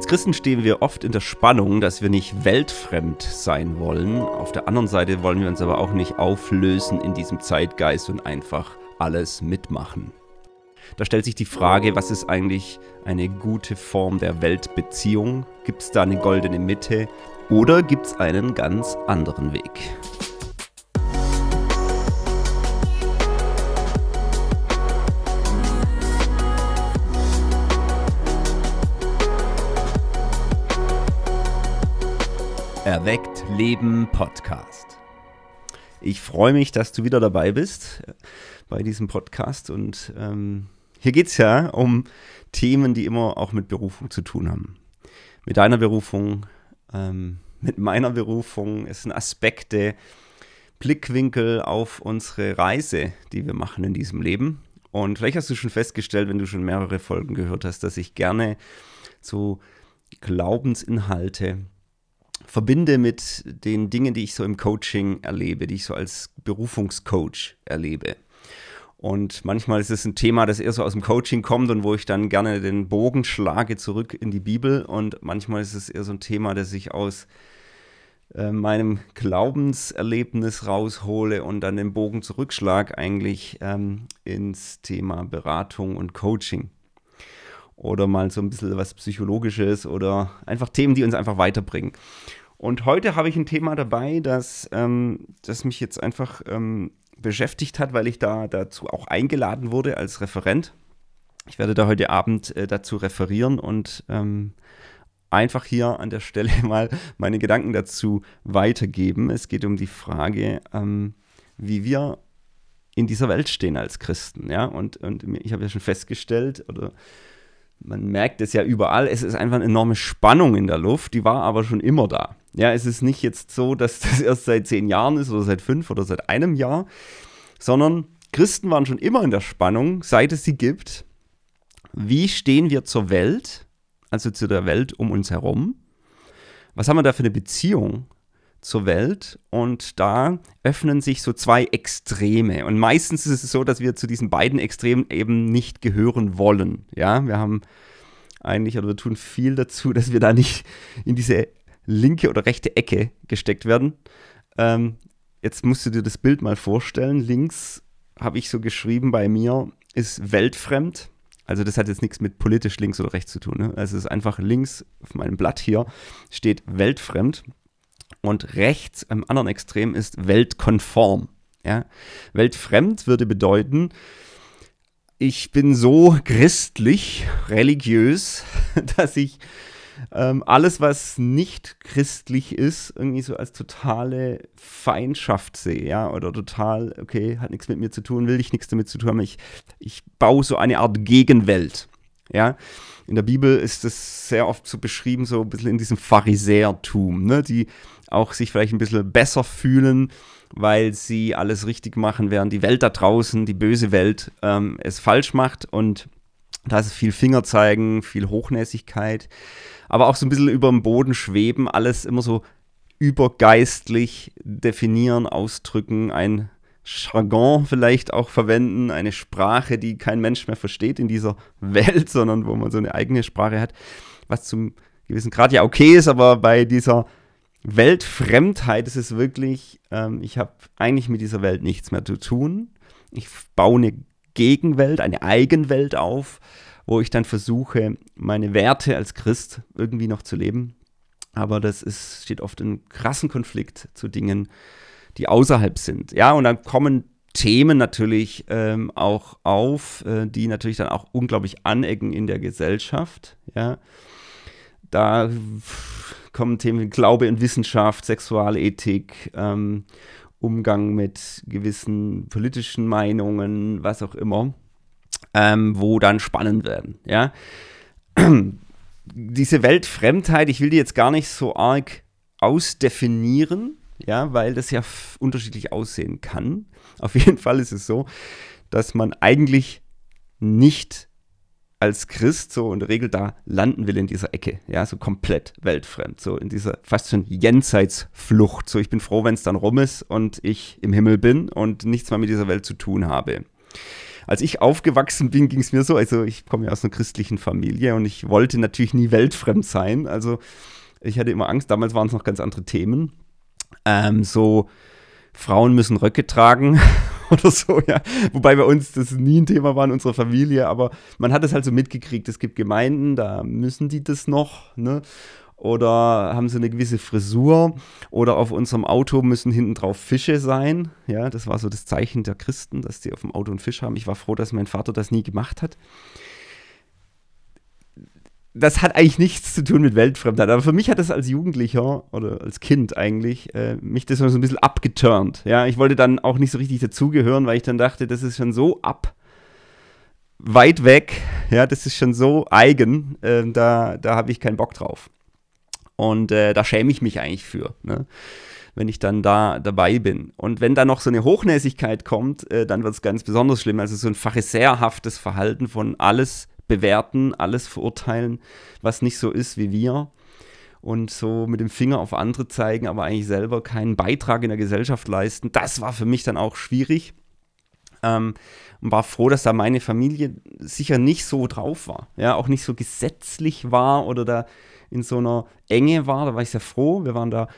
Als Christen stehen wir oft in der Spannung, dass wir nicht weltfremd sein wollen. Auf der anderen Seite wollen wir uns aber auch nicht auflösen in diesem Zeitgeist und einfach alles mitmachen. Da stellt sich die Frage, was ist eigentlich eine gute Form der Weltbeziehung? Gibt es da eine goldene Mitte oder gibt es einen ganz anderen Weg? Erweckt Leben Podcast. Ich freue mich, dass du wieder dabei bist bei diesem Podcast. Und ähm, hier geht es ja um Themen, die immer auch mit Berufung zu tun haben. Mit deiner Berufung, ähm, mit meiner Berufung. Es sind Aspekte, Blickwinkel auf unsere Reise, die wir machen in diesem Leben. Und vielleicht hast du schon festgestellt, wenn du schon mehrere Folgen gehört hast, dass ich gerne so Glaubensinhalte verbinde mit den Dingen, die ich so im Coaching erlebe, die ich so als Berufungscoach erlebe. Und manchmal ist es ein Thema, das eher so aus dem Coaching kommt und wo ich dann gerne den Bogen schlage zurück in die Bibel. Und manchmal ist es eher so ein Thema, das ich aus äh, meinem Glaubenserlebnis raushole und dann den Bogen zurückschlage eigentlich ähm, ins Thema Beratung und Coaching. Oder mal so ein bisschen was Psychologisches oder einfach Themen, die uns einfach weiterbringen. Und heute habe ich ein Thema dabei, das, ähm, das mich jetzt einfach ähm, beschäftigt hat, weil ich da dazu auch eingeladen wurde als Referent. Ich werde da heute Abend äh, dazu referieren und ähm, einfach hier an der Stelle mal meine Gedanken dazu weitergeben. Es geht um die Frage, ähm, wie wir in dieser Welt stehen als Christen. Ja? Und, und ich habe ja schon festgestellt, oder man merkt es ja überall, es ist einfach eine enorme Spannung in der Luft, die war aber schon immer da. Ja, es ist nicht jetzt so, dass das erst seit zehn Jahren ist oder seit fünf oder seit einem Jahr, sondern Christen waren schon immer in der Spannung, seit es sie gibt. Wie stehen wir zur Welt, also zu der Welt um uns herum? Was haben wir da für eine Beziehung zur Welt? Und da öffnen sich so zwei Extreme. Und meistens ist es so, dass wir zu diesen beiden Extremen eben nicht gehören wollen. Ja, wir haben eigentlich, oder wir tun viel dazu, dass wir da nicht in diese linke oder rechte Ecke gesteckt werden. Ähm, jetzt musst du dir das Bild mal vorstellen. Links habe ich so geschrieben bei mir, ist weltfremd. Also das hat jetzt nichts mit politisch links oder rechts zu tun. Ne? Also es ist einfach links auf meinem Blatt hier steht weltfremd und rechts am anderen Extrem ist weltkonform. Ja? Weltfremd würde bedeuten, ich bin so christlich, religiös, dass ich ähm, alles, was nicht christlich ist, irgendwie so als totale Feindschaft sehe, ja, oder total, okay, hat nichts mit mir zu tun, will ich nichts damit zu tun haben. Ich, ich baue so eine Art Gegenwelt, ja. In der Bibel ist es sehr oft so beschrieben, so ein bisschen in diesem Pharisäertum, ne, die auch sich vielleicht ein bisschen besser fühlen, weil sie alles richtig machen, während die Welt da draußen, die böse Welt, ähm, es falsch macht. Und da ist viel Fingerzeigen, viel Hochnäsigkeit aber auch so ein bisschen über dem Boden schweben, alles immer so übergeistlich definieren, ausdrücken, ein Jargon vielleicht auch verwenden, eine Sprache, die kein Mensch mehr versteht in dieser Welt, sondern wo man so eine eigene Sprache hat, was zum gewissen Grad ja okay ist, aber bei dieser Weltfremdheit ist es wirklich, ähm, ich habe eigentlich mit dieser Welt nichts mehr zu tun. Ich baue eine Gegenwelt, eine Eigenwelt auf wo ich dann versuche, meine Werte als Christ irgendwie noch zu leben. Aber das ist, steht oft in krassen Konflikt zu Dingen, die außerhalb sind. Ja, und dann kommen Themen natürlich ähm, auch auf, äh, die natürlich dann auch unglaublich anecken in der Gesellschaft. Ja, da kommen Themen wie Glaube und Wissenschaft, Sexualethik, ähm, Umgang mit gewissen politischen Meinungen, was auch immer ähm, wo dann spannend werden. Ja? Diese Weltfremdheit, ich will die jetzt gar nicht so arg ausdefinieren, ja, weil das ja unterschiedlich aussehen kann. Auf jeden Fall ist es so, dass man eigentlich nicht als Christ so in der Regel da landen will in dieser Ecke, ja, so komplett weltfremd, so in dieser fast schon Jenseitsflucht. So, ich bin froh, wenn es dann rum ist und ich im Himmel bin und nichts mehr mit dieser Welt zu tun habe. als ich aufgewachsen bin, ging es mir so, also ich komme ja aus einer christlichen Familie und ich wollte natürlich nie weltfremd sein. Also ich hatte immer Angst, damals waren es noch ganz andere Themen. Ähm, so, Frauen müssen Röcke tragen oder so, ja. Wobei bei uns das nie ein Thema war in unserer Familie, aber man hat es halt so mitgekriegt. Es gibt Gemeinden, da müssen die das noch, ne? Oder haben sie eine gewisse Frisur oder auf unserem Auto müssen hinten drauf Fische sein. Ja, das war so das Zeichen der Christen, dass die auf dem Auto einen Fisch haben. Ich war froh, dass mein Vater das nie gemacht hat das hat eigentlich nichts zu tun mit Weltfremdheit. Aber für mich hat das als Jugendlicher oder als Kind eigentlich äh, mich das so ein bisschen abgeturnt. Ja, ich wollte dann auch nicht so richtig dazugehören, weil ich dann dachte, das ist schon so ab, weit weg. Ja, das ist schon so eigen. Äh, da da habe ich keinen Bock drauf. Und äh, da schäme ich mich eigentlich für. Ne? wenn ich dann da dabei bin. Und wenn da noch so eine Hochnäsigkeit kommt, äh, dann wird es ganz besonders schlimm. Also so ein pharisäerhaftes Verhalten von alles bewerten, alles verurteilen, was nicht so ist wie wir. Und so mit dem Finger auf andere zeigen, aber eigentlich selber keinen Beitrag in der Gesellschaft leisten. Das war für mich dann auch schwierig. Ähm, und war froh, dass da meine Familie sicher nicht so drauf war. Ja, auch nicht so gesetzlich war oder da in so einer Enge war. Da war ich sehr froh. Wir waren da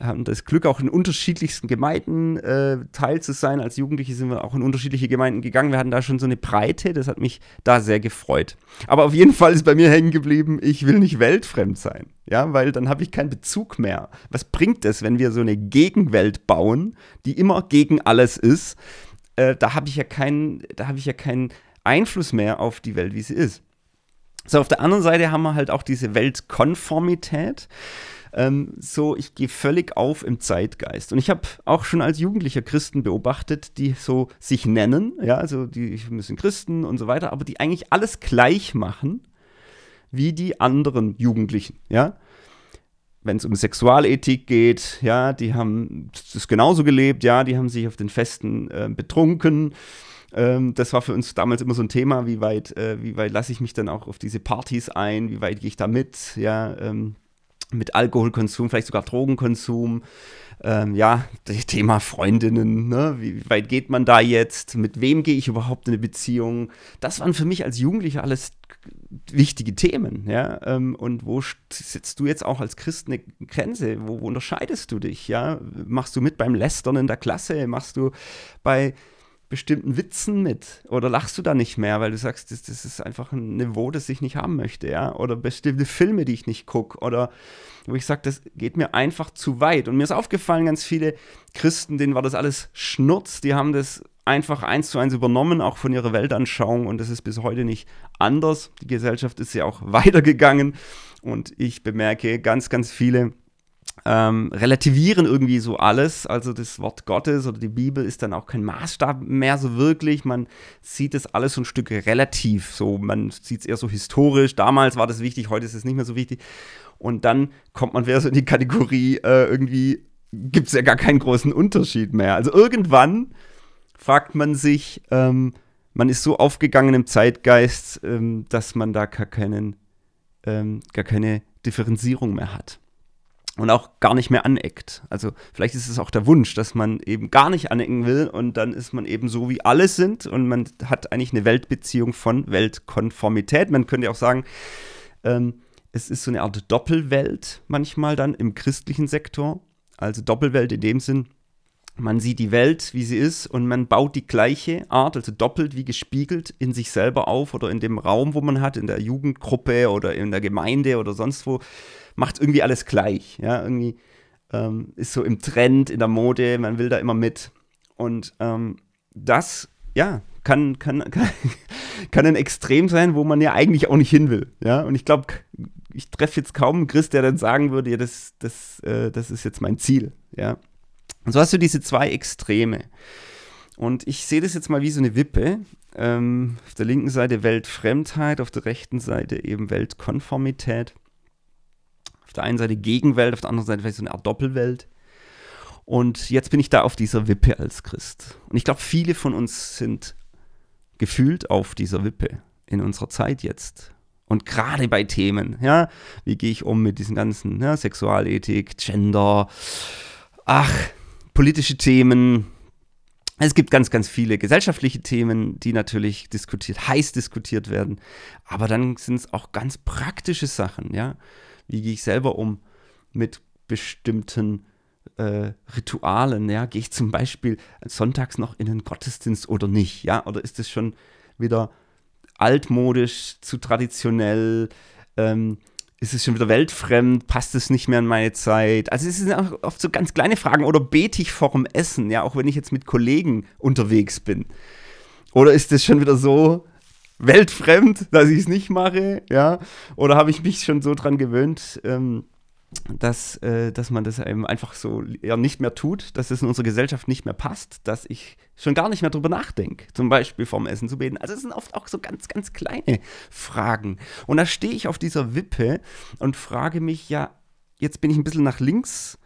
haben das Glück, auch in unterschiedlichsten Gemeinden äh, teil zu sein. Als Jugendliche sind wir auch in unterschiedliche Gemeinden gegangen. Wir hatten da schon so eine Breite, das hat mich da sehr gefreut. Aber auf jeden Fall ist bei mir hängen geblieben, ich will nicht weltfremd sein. Ja, weil dann habe ich keinen Bezug mehr. Was bringt es, wenn wir so eine Gegenwelt bauen, die immer gegen alles ist? Äh, da habe ich ja keinen, da habe ich ja keinen Einfluss mehr auf die Welt, wie sie ist. So, auf der anderen Seite haben wir halt auch diese Weltkonformität ähm, so, ich gehe völlig auf im Zeitgeist. Und ich habe auch schon als Jugendlicher Christen beobachtet, die so sich nennen, ja, also die müssen Christen und so weiter, aber die eigentlich alles gleich machen wie die anderen Jugendlichen, ja. Wenn es um Sexualethik geht, ja, die haben das genauso gelebt, ja, die haben sich auf den Festen äh, betrunken. Ähm, das war für uns damals immer so ein Thema, wie weit, äh, wie weit lasse ich mich dann auch auf diese Partys ein, wie weit gehe ich da mit, ja. Ähm, mit Alkoholkonsum, vielleicht sogar Drogenkonsum. Ähm, ja, das Thema Freundinnen, ne? wie weit geht man da jetzt? Mit wem gehe ich überhaupt in eine Beziehung? Das waren für mich als Jugendlicher alles wichtige Themen, ja. Ähm, und wo setzt du jetzt auch als Christ eine Grenze? Wo, wo unterscheidest du dich, ja? Machst du mit beim Lästern in der Klasse? Machst du bei bestimmten Witzen mit? Oder lachst du da nicht mehr, weil du sagst, das, das ist einfach ein Niveau, das ich nicht haben möchte, ja? Oder bestimmte Filme, die ich nicht gucke, oder wo ich sage, das geht mir einfach zu weit. Und mir ist aufgefallen, ganz viele Christen, denen war das alles Schnurz, die haben das einfach eins zu eins übernommen, auch von ihrer Weltanschauung, und das ist bis heute nicht anders. Die Gesellschaft ist ja auch weitergegangen, und ich bemerke ganz, ganz viele, ähm, relativieren irgendwie so alles. Also das Wort Gottes oder die Bibel ist dann auch kein Maßstab mehr so wirklich. Man sieht das alles so ein Stück relativ. So, man sieht es eher so historisch. Damals war das wichtig, heute ist es nicht mehr so wichtig. Und dann kommt man wieder so in die Kategorie, äh, irgendwie gibt es ja gar keinen großen Unterschied mehr. Also irgendwann fragt man sich, ähm, man ist so aufgegangen im Zeitgeist, ähm, dass man da gar, keinen, ähm, gar keine Differenzierung mehr hat und auch gar nicht mehr aneckt. Also vielleicht ist es auch der Wunsch, dass man eben gar nicht anecken will und dann ist man eben so, wie alle sind und man hat eigentlich eine Weltbeziehung von Weltkonformität. Man könnte auch sagen, ähm, es ist so eine Art Doppelwelt manchmal dann im christlichen Sektor. Also Doppelwelt in dem Sinn, man sieht die Welt, wie sie ist, und man baut die gleiche Art, also doppelt wie gespiegelt, in sich selber auf oder in dem Raum, wo man hat, in der Jugendgruppe oder in der Gemeinde oder sonst wo macht irgendwie alles gleich. Ja, irgendwie ähm, ist so im Trend, in der Mode, man will da immer mit. Und ähm, das, ja, kann, kann, kann, kann ein Extrem sein, wo man ja eigentlich auch nicht hin will. Ja, und ich glaube, ich treffe jetzt kaum einen Christ, der dann sagen würde, ja, das, das, äh, das ist jetzt mein Ziel. Ja. Und so hast du diese zwei Extreme. Und ich sehe das jetzt mal wie so eine Wippe. Ähm, auf der linken Seite Weltfremdheit, auf der rechten Seite eben Weltkonformität auf der einen Seite Gegenwelt, auf der anderen Seite vielleicht so eine Art Doppelwelt. Und jetzt bin ich da auf dieser Wippe als Christ. Und ich glaube, viele von uns sind gefühlt auf dieser Wippe in unserer Zeit jetzt. Und gerade bei Themen, ja, wie gehe ich um mit diesen ganzen ja, Sexualethik, Gender, ach, politische Themen, Es gibt ganz, ganz viele gesellschaftliche Themen, die natürlich diskutiert, heiß diskutiert werden. Aber dann sind es auch ganz praktische Sachen, ja. Wie gehe ich selber um mit bestimmten äh, Ritualen, ja? Gehe ich zum Beispiel sonntags noch in den Gottesdienst oder nicht, ja? Oder ist es schon wieder altmodisch, zu traditionell? Ähm, ist es schon wieder weltfremd? Passt es nicht mehr in meine Zeit? Also es sind auch oft so ganz kleine Fragen. Oder bete ich vor dem Essen, ja, auch wenn ich jetzt mit Kollegen unterwegs bin? Oder ist es schon wieder so weltfremd, dass ich es nicht mache, ja? Oder habe ich mich schon so dran gewöhnt, ähm, dass, äh, dass man das eben einfach so ja, nicht mehr tut, dass es in unserer Gesellschaft nicht mehr passt, dass ich schon gar nicht mehr drüber nachdenke, zum Beispiel vorm Essen zu beten. Also es sind oft auch so ganz, ganz kleine Fragen. Und da stehe ich auf dieser Wippe und frage mich, ja, jetzt bin ich ein bisschen nach links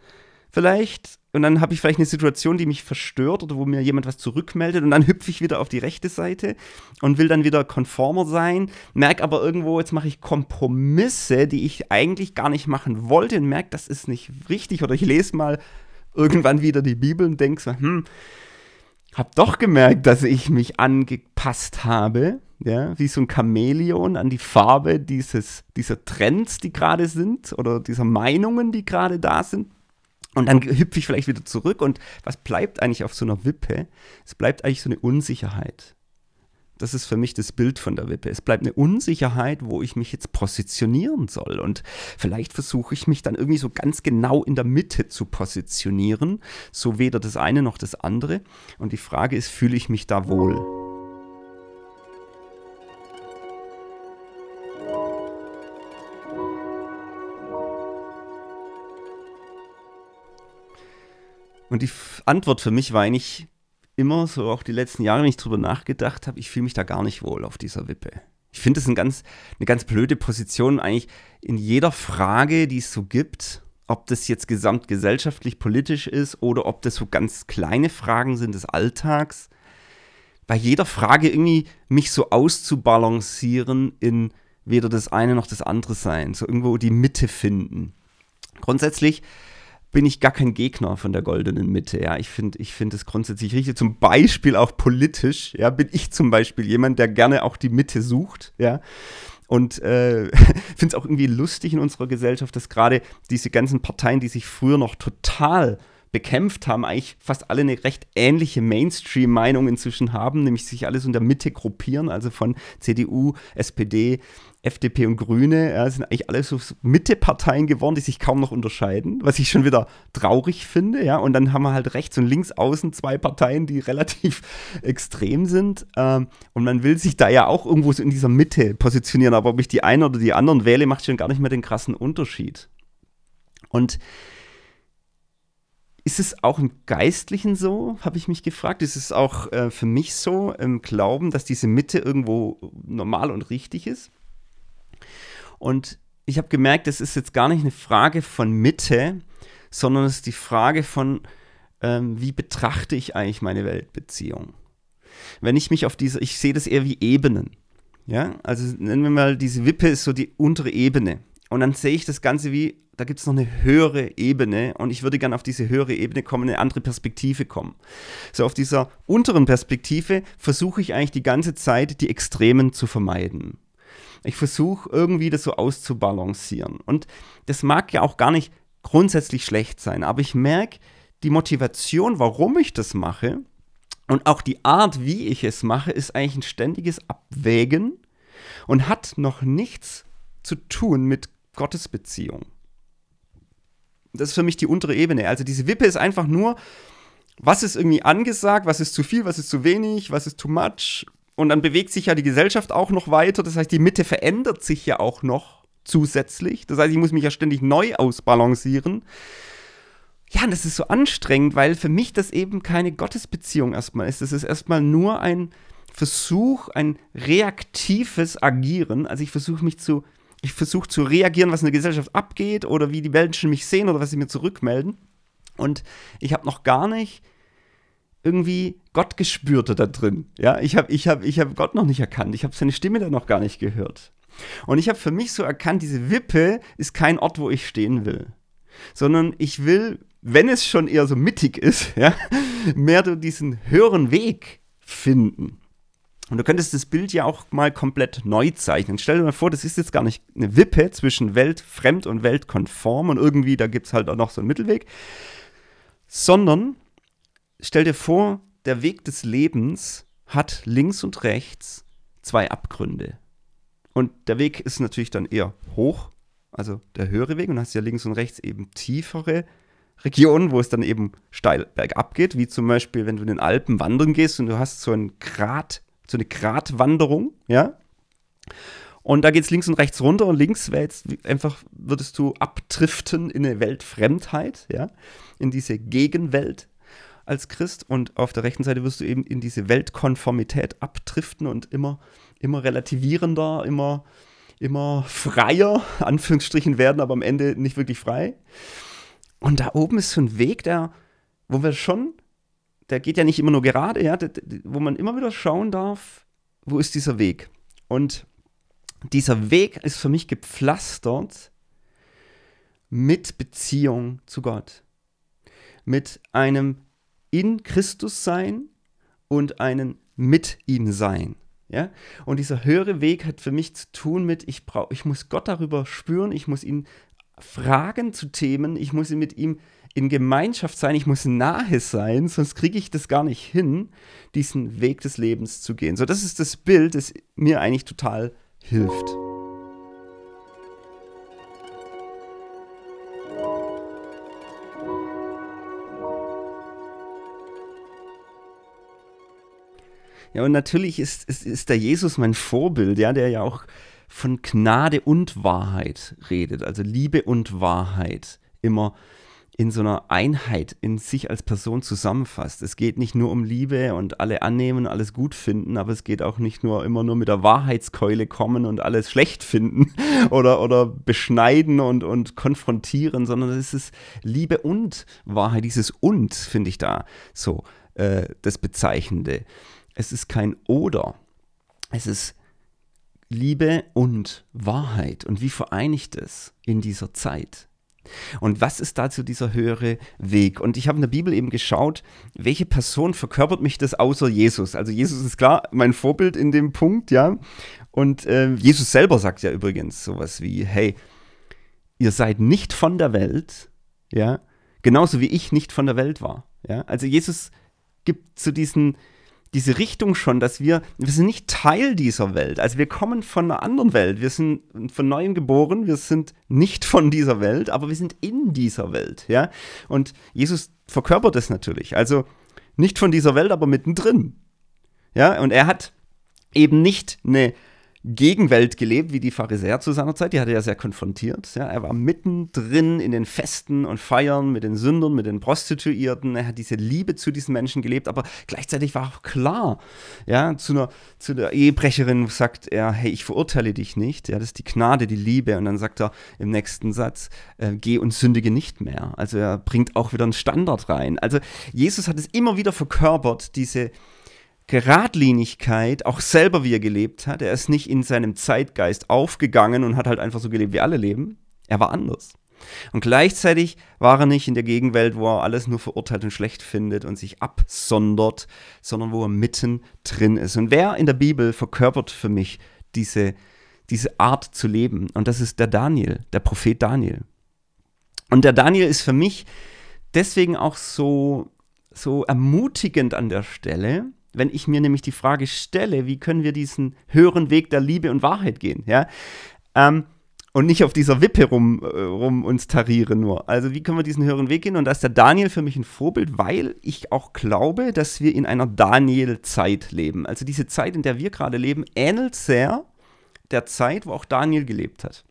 vielleicht und dann habe ich vielleicht eine Situation, die mich verstört oder wo mir jemand was zurückmeldet und dann hüpfe ich wieder auf die rechte Seite und will dann wieder konformer sein, merke aber irgendwo, jetzt mache ich Kompromisse, die ich eigentlich gar nicht machen wollte und merke, das ist nicht richtig oder ich lese mal irgendwann wieder die Bibel und denke so, hm, habe doch gemerkt, dass ich mich angepasst habe, ja, wie so ein Chamäleon an die Farbe dieses, dieser Trends, die gerade sind oder dieser Meinungen, die gerade da sind. Und dann hüpfe ich vielleicht wieder zurück und was bleibt eigentlich auf so einer Wippe? Es bleibt eigentlich so eine Unsicherheit. Das ist für mich das Bild von der Wippe. Es bleibt eine Unsicherheit, wo ich mich jetzt positionieren soll. Und vielleicht versuche ich mich dann irgendwie so ganz genau in der Mitte zu positionieren. So weder das eine noch das andere. Und die Frage ist, fühle ich mich da wohl? Und die Antwort für mich war eigentlich immer, so auch die letzten Jahre, wenn ich drüber nachgedacht habe, ich fühle mich da gar nicht wohl auf dieser Wippe. Ich finde das ein ganz, eine ganz blöde Position eigentlich in jeder Frage, die es so gibt, ob das jetzt gesamtgesellschaftlich politisch ist oder ob das so ganz kleine Fragen sind des Alltags. Bei jeder Frage irgendwie mich so auszubalancieren in weder das eine noch das andere sein, so irgendwo die Mitte finden. Grundsätzlich bin ich gar kein Gegner von der goldenen Mitte. Ja, ich finde, ich finde es grundsätzlich richtig. Zum Beispiel auch politisch. Ja, bin ich zum Beispiel jemand, der gerne auch die Mitte sucht. Ja. Und äh, finde es auch irgendwie lustig in unserer Gesellschaft, dass gerade diese ganzen Parteien, die sich früher noch total bekämpft haben, eigentlich fast alle eine recht ähnliche Mainstream-Meinung inzwischen haben, nämlich sich alles in der Mitte gruppieren, also von CDU, SPD, FDP und Grüne, ja, sind eigentlich alle so Mitte-Parteien geworden, die sich kaum noch unterscheiden, was ich schon wieder traurig finde, ja. Und dann haben wir halt rechts und links außen zwei Parteien, die relativ extrem sind. Ähm, und man will sich da ja auch irgendwo so in dieser Mitte positionieren, aber ob ich die einen oder die anderen wähle, macht schon gar nicht mehr den krassen Unterschied. Und ist es auch im Geistlichen so, habe ich mich gefragt. Ist es auch äh, für mich so im Glauben, dass diese Mitte irgendwo normal und richtig ist? Und ich habe gemerkt, es ist jetzt gar nicht eine Frage von Mitte, sondern es ist die Frage von, ähm, wie betrachte ich eigentlich meine Weltbeziehung? Wenn ich mich auf diese, ich sehe das eher wie Ebenen. Ja, also nennen wir mal, diese Wippe ist so die untere Ebene. Und dann sehe ich das Ganze wie, da gibt es noch eine höhere Ebene und ich würde gerne auf diese höhere Ebene kommen, eine andere Perspektive kommen. So auf dieser unteren Perspektive versuche ich eigentlich die ganze Zeit, die Extremen zu vermeiden. Ich versuche irgendwie das so auszubalancieren. Und das mag ja auch gar nicht grundsätzlich schlecht sein, aber ich merke, die Motivation, warum ich das mache und auch die Art, wie ich es mache, ist eigentlich ein ständiges Abwägen und hat noch nichts zu tun mit Gottesbeziehung. Das ist für mich die untere Ebene. Also diese Wippe ist einfach nur, was ist irgendwie angesagt, was ist zu viel, was ist zu wenig, was ist too much. Und dann bewegt sich ja die Gesellschaft auch noch weiter. Das heißt, die Mitte verändert sich ja auch noch zusätzlich. Das heißt, ich muss mich ja ständig neu ausbalancieren. Ja, und das ist so anstrengend, weil für mich das eben keine Gottesbeziehung erstmal ist. Das ist erstmal nur ein Versuch, ein reaktives Agieren. Also ich versuche mich zu ich versuche zu reagieren, was in der Gesellschaft abgeht oder wie die Menschen mich sehen oder was sie mir zurückmelden. Und ich habe noch gar nicht irgendwie Gott gespürte da drin. Ja, ich habe ich hab, ich hab Gott noch nicht erkannt. Ich habe seine Stimme da noch gar nicht gehört. Und ich habe für mich so erkannt, diese Wippe ist kein Ort, wo ich stehen will, sondern ich will wenn es schon eher so mittig ist, ja, mehr du diesen höheren Weg finden. Und du könntest das Bild ja auch mal komplett neu zeichnen. Stell dir mal vor, das ist jetzt gar nicht eine Wippe zwischen weltfremd und weltkonform und irgendwie, da gibt es halt auch noch so einen Mittelweg, sondern stell dir vor, der Weg des Lebens hat links und rechts zwei Abgründe. Und der Weg ist natürlich dann eher hoch, also der höhere Weg, und hast ja links und rechts eben tiefere Regionen, wo es dann eben steil bergab geht, wie zum Beispiel, wenn du in den Alpen wandern gehst und du hast so einen Grat, so eine Gratwanderung, ja. Und da geht es links und rechts runter und links wäre jetzt einfach, würdest du abdriften in eine Weltfremdheit, ja, in diese Gegenwelt als Christ und auf der rechten Seite wirst du eben in diese Weltkonformität abdriften und immer, immer relativierender, immer, immer freier, Anführungsstrichen werden, aber am Ende nicht wirklich frei. Und da oben ist so ein Weg, der, wo wir schon, der geht ja nicht immer nur gerade, ja, wo man immer wieder schauen darf, wo ist dieser Weg. Und dieser Weg ist für mich gepflastert mit Beziehung zu Gott. Mit einem in Christus sein und einen mit ihm sein. Ja? Und dieser höhere Weg hat für mich zu tun mit, ich, brauch, ich muss Gott darüber spüren, ich muss ihn fragen zu Themen, ich muss mit ihm in Gemeinschaft sein, ich muss nahe sein, sonst kriege ich das gar nicht hin, diesen Weg des Lebens zu gehen. So, das ist das Bild, das mir eigentlich total hilft. Ja, und natürlich ist, ist, ist der Jesus mein Vorbild, ja, der ja auch von Gnade und Wahrheit redet, also Liebe und Wahrheit immer in so einer Einheit in sich als Person zusammenfasst. Es geht nicht nur um Liebe und alle annehmen, alles gut finden, aber es geht auch nicht nur immer nur mit der Wahrheitskeule kommen und alles schlecht finden oder, oder beschneiden und, und konfrontieren, sondern es ist Liebe und Wahrheit. Dieses und finde ich da so äh, das Bezeichnende. Es ist kein Oder. Es ist Liebe und Wahrheit. Und wie vereinigt es in dieser Zeit? Und was ist dazu dieser höhere Weg? Und ich habe in der Bibel eben geschaut, welche Person verkörpert mich das außer Jesus? Also Jesus ist klar mein Vorbild in dem Punkt, ja. Und äh, Jesus selber sagt ja übrigens sowas wie, hey, ihr seid nicht von der Welt, ja, genauso wie ich nicht von der Welt war. Ja? Also Jesus gibt zu diesen diese Richtung schon, dass wir, wir sind nicht Teil dieser Welt. Also wir kommen von einer anderen Welt. Wir sind von neuem geboren. Wir sind nicht von dieser Welt, aber wir sind in dieser Welt. Ja? Und Jesus verkörpert es natürlich. Also nicht von dieser Welt, aber mittendrin. Ja? Und er hat eben nicht eine Gegenwelt gelebt, wie die Pharisäer zu seiner Zeit. Die hatte er sehr konfrontiert. Ja. Er war mittendrin in den Festen und Feiern mit den Sündern, mit den Prostituierten. Er hat diese Liebe zu diesen Menschen gelebt, aber gleichzeitig war auch klar, ja, zu, einer, zu der Ehebrecherin sagt er, hey, ich verurteile dich nicht. Ja, das ist die Gnade, die Liebe. Und dann sagt er im nächsten Satz, äh, geh und sündige nicht mehr. Also er bringt auch wieder einen Standard rein. Also Jesus hat es immer wieder verkörpert, diese Geradlinigkeit, auch selber wie er gelebt hat. Er ist nicht in seinem Zeitgeist aufgegangen und hat halt einfach so gelebt, wie alle leben. Er war anders. Und gleichzeitig war er nicht in der Gegenwelt, wo er alles nur verurteilt und schlecht findet und sich absondert, sondern wo er mitten drin ist. Und wer in der Bibel verkörpert für mich diese, diese Art zu leben? Und das ist der Daniel, der Prophet Daniel. Und der Daniel ist für mich deswegen auch so, so ermutigend an der Stelle, wenn ich mir nämlich die Frage stelle, wie können wir diesen höheren Weg der Liebe und Wahrheit gehen, ja, ähm, und nicht auf dieser Wippe rum, äh, rum uns tarieren nur. Also wie können wir diesen höheren Weg gehen? Und da ist der Daniel für mich ein Vorbild, weil ich auch glaube, dass wir in einer Daniel-Zeit leben. Also diese Zeit, in der wir gerade leben, ähnelt sehr der Zeit, wo auch Daniel gelebt hat.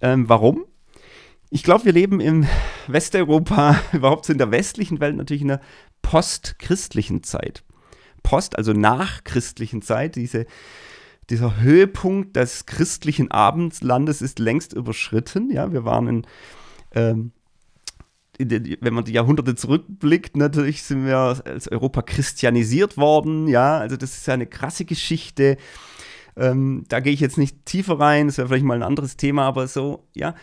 Ähm, warum? Ich glaube, wir leben im Westeuropa, überhaupt so in der westlichen Welt, natürlich in einer postchristlichen Zeit. Post, also nach christlichen Zeit, diese, dieser Höhepunkt des christlichen Abendslandes ist längst überschritten. Ja, wir waren in, ähm, in den, wenn man die Jahrhunderte zurückblickt, natürlich sind wir als Europa christianisiert worden. Ja, also das ist ja eine krasse Geschichte. Ähm, da gehe ich jetzt nicht tiefer rein, das wäre vielleicht mal ein anderes Thema, aber so, ja,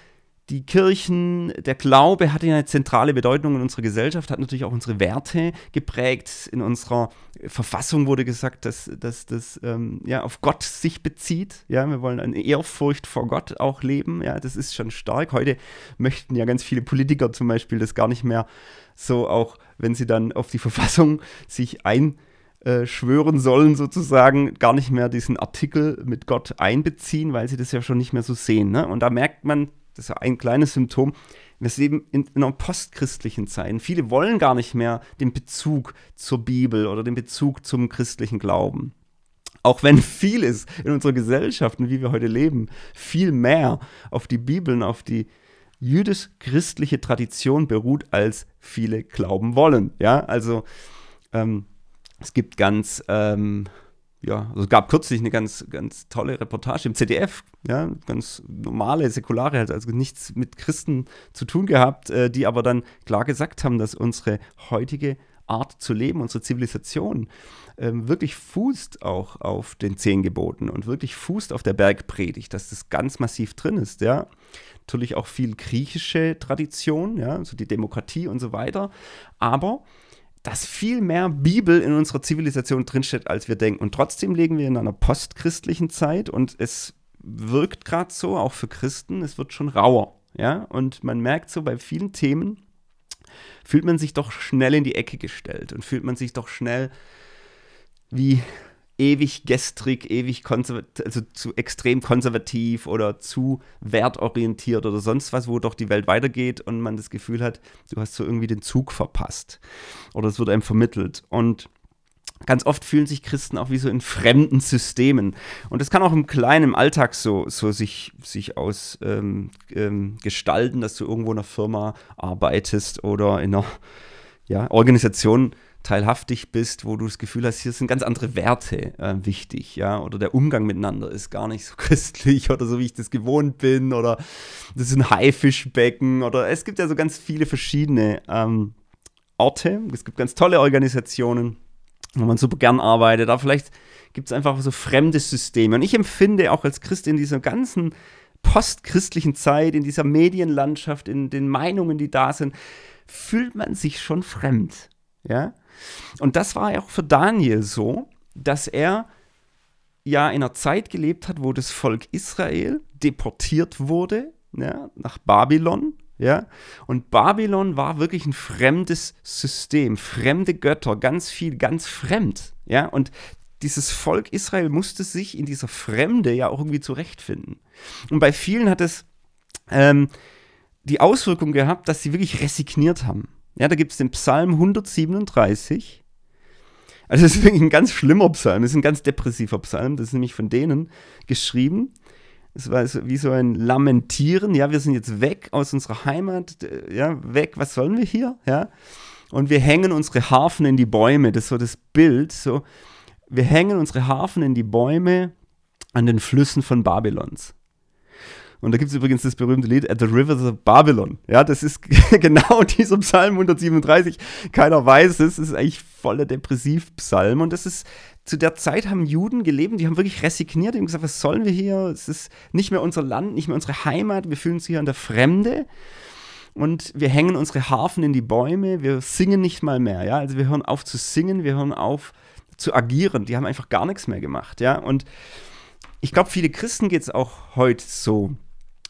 die Kirchen, der Glaube hatte ja eine zentrale Bedeutung in unserer Gesellschaft, hat natürlich auch unsere Werte geprägt. In unserer Verfassung wurde gesagt, dass das ähm, ja, auf Gott sich bezieht. Ja, wir wollen eine Ehrfurcht vor Gott auch leben. Ja, das ist schon stark. Heute möchten ja ganz viele Politiker zum Beispiel das gar nicht mehr so, auch wenn sie dann auf die Verfassung sich ein äh, schwören sollen, sozusagen, gar nicht mehr diesen Artikel mit Gott einbeziehen, weil sie das ja schon nicht mehr so sehen. Ne? Und da merkt man, das ist ja ein kleines Symptom, wir leben in, in einer postchristlichen Zeit. Viele wollen gar nicht mehr den Bezug zur Bibel oder den Bezug zum christlichen Glauben. Auch wenn vieles in unserer Gesellschaft und wie wir heute leben, viel mehr auf die Bibel und auf die jüdisch-christliche Tradition beruht, als viele glauben wollen. Ja, also ähm, es gibt ganz, ähm, ja, also es gab kürzlich eine ganz, ganz tolle Reportage im ZDF, ja, ganz normale, säkulare, hat also nichts mit Christen zu tun gehabt, äh, die aber dann klar gesagt haben, dass unsere heutige Art zu leben, unsere Zivilisation, ähm, wirklich fußt auch auf den zehn Geboten und wirklich fußt auf der Bergpredigt, dass das ganz massiv drin ist, ja. Natürlich auch viel griechische Tradition, ja, also die Demokratie und so weiter, aber dass viel mehr Bibel in unserer Zivilisation drinsteht, als wir denken. Und trotzdem leben wir in einer postchristlichen Zeit und es wirkt gerade so, auch für Christen, es wird schon rauer. Ja? Und man merkt so bei vielen Themen, fühlt man sich doch schnell in die Ecke gestellt und fühlt man sich doch schnell wie ewig gestrig, ewig konservativ, also zu extrem konservativ oder zu wertorientiert oder sonst was, wo doch die Welt weitergeht und man das Gefühl hat, du hast so irgendwie den Zug verpasst. Oder es wird einem vermittelt. Und ganz oft fühlen sich Christen auch wie so in fremden Systemen. Und das kann auch im kleinen Alltag so, so sich, sich aus ähm, ähm, dass du irgendwo in einer Firma arbeitest oder in einer ja, Organisation teilhaftig bist, wo du das Gefühl hast, hier sind ganz andere Werte äh, wichtig, ja, oder der Umgang miteinander ist gar nicht so christlich oder so, wie ich das gewohnt bin, oder das ist ein Haifischbecken, oder es gibt ja so ganz viele verschiedene ähm, Orte, es gibt ganz tolle Organisationen, wo man super gern arbeitet, aber vielleicht gibt es einfach so fremde Systeme. Und ich empfinde auch als Christ in dieser ganzen postchristlichen Zeit, in dieser Medienlandschaft, in den Meinungen, die da sind, fühlt man sich schon fremd. Ja? Und das war ja auch für Daniel so, dass er ja in einer Zeit gelebt hat, wo das Volk Israel deportiert wurde ja, nach Babylon. Ja, und Babylon war wirklich ein fremdes System, fremde Götter, ganz viel, ganz fremd. Ja, und dieses Volk Israel musste sich in dieser Fremde ja auch irgendwie zurechtfinden. Und bei vielen hat es ähm, die Auswirkung gehabt, dass sie wirklich resigniert haben. Ja, da gibt es den Psalm 137. Also das ist wirklich ein ganz schlimmer Psalm, das ist ein ganz depressiver Psalm, das ist nämlich von denen geschrieben. Es war wie so ein Lamentieren, ja, wir sind jetzt weg aus unserer Heimat, ja, weg, was sollen wir hier, ja? Und wir hängen unsere Harfen in die Bäume, das ist so das Bild, so, wir hängen unsere Harfen in die Bäume an den Flüssen von Babylons. Und da gibt es übrigens das berühmte Lied At the Rivers of Babylon. Ja, das ist genau dieser Psalm 137. Keiner weiß es. Es ist eigentlich voller Depressivpsalm. Und das ist, zu der Zeit haben Juden gelebt, die haben wirklich resigniert, die haben gesagt, was sollen wir hier? Es ist nicht mehr unser Land, nicht mehr unsere Heimat. Wir fühlen uns hier an der Fremde. Und wir hängen unsere Harfen in die Bäume. Wir singen nicht mal mehr. Ja, also wir hören auf zu singen, wir hören auf zu agieren. Die haben einfach gar nichts mehr gemacht. Ja, und ich glaube, viele Christen geht es auch heute so.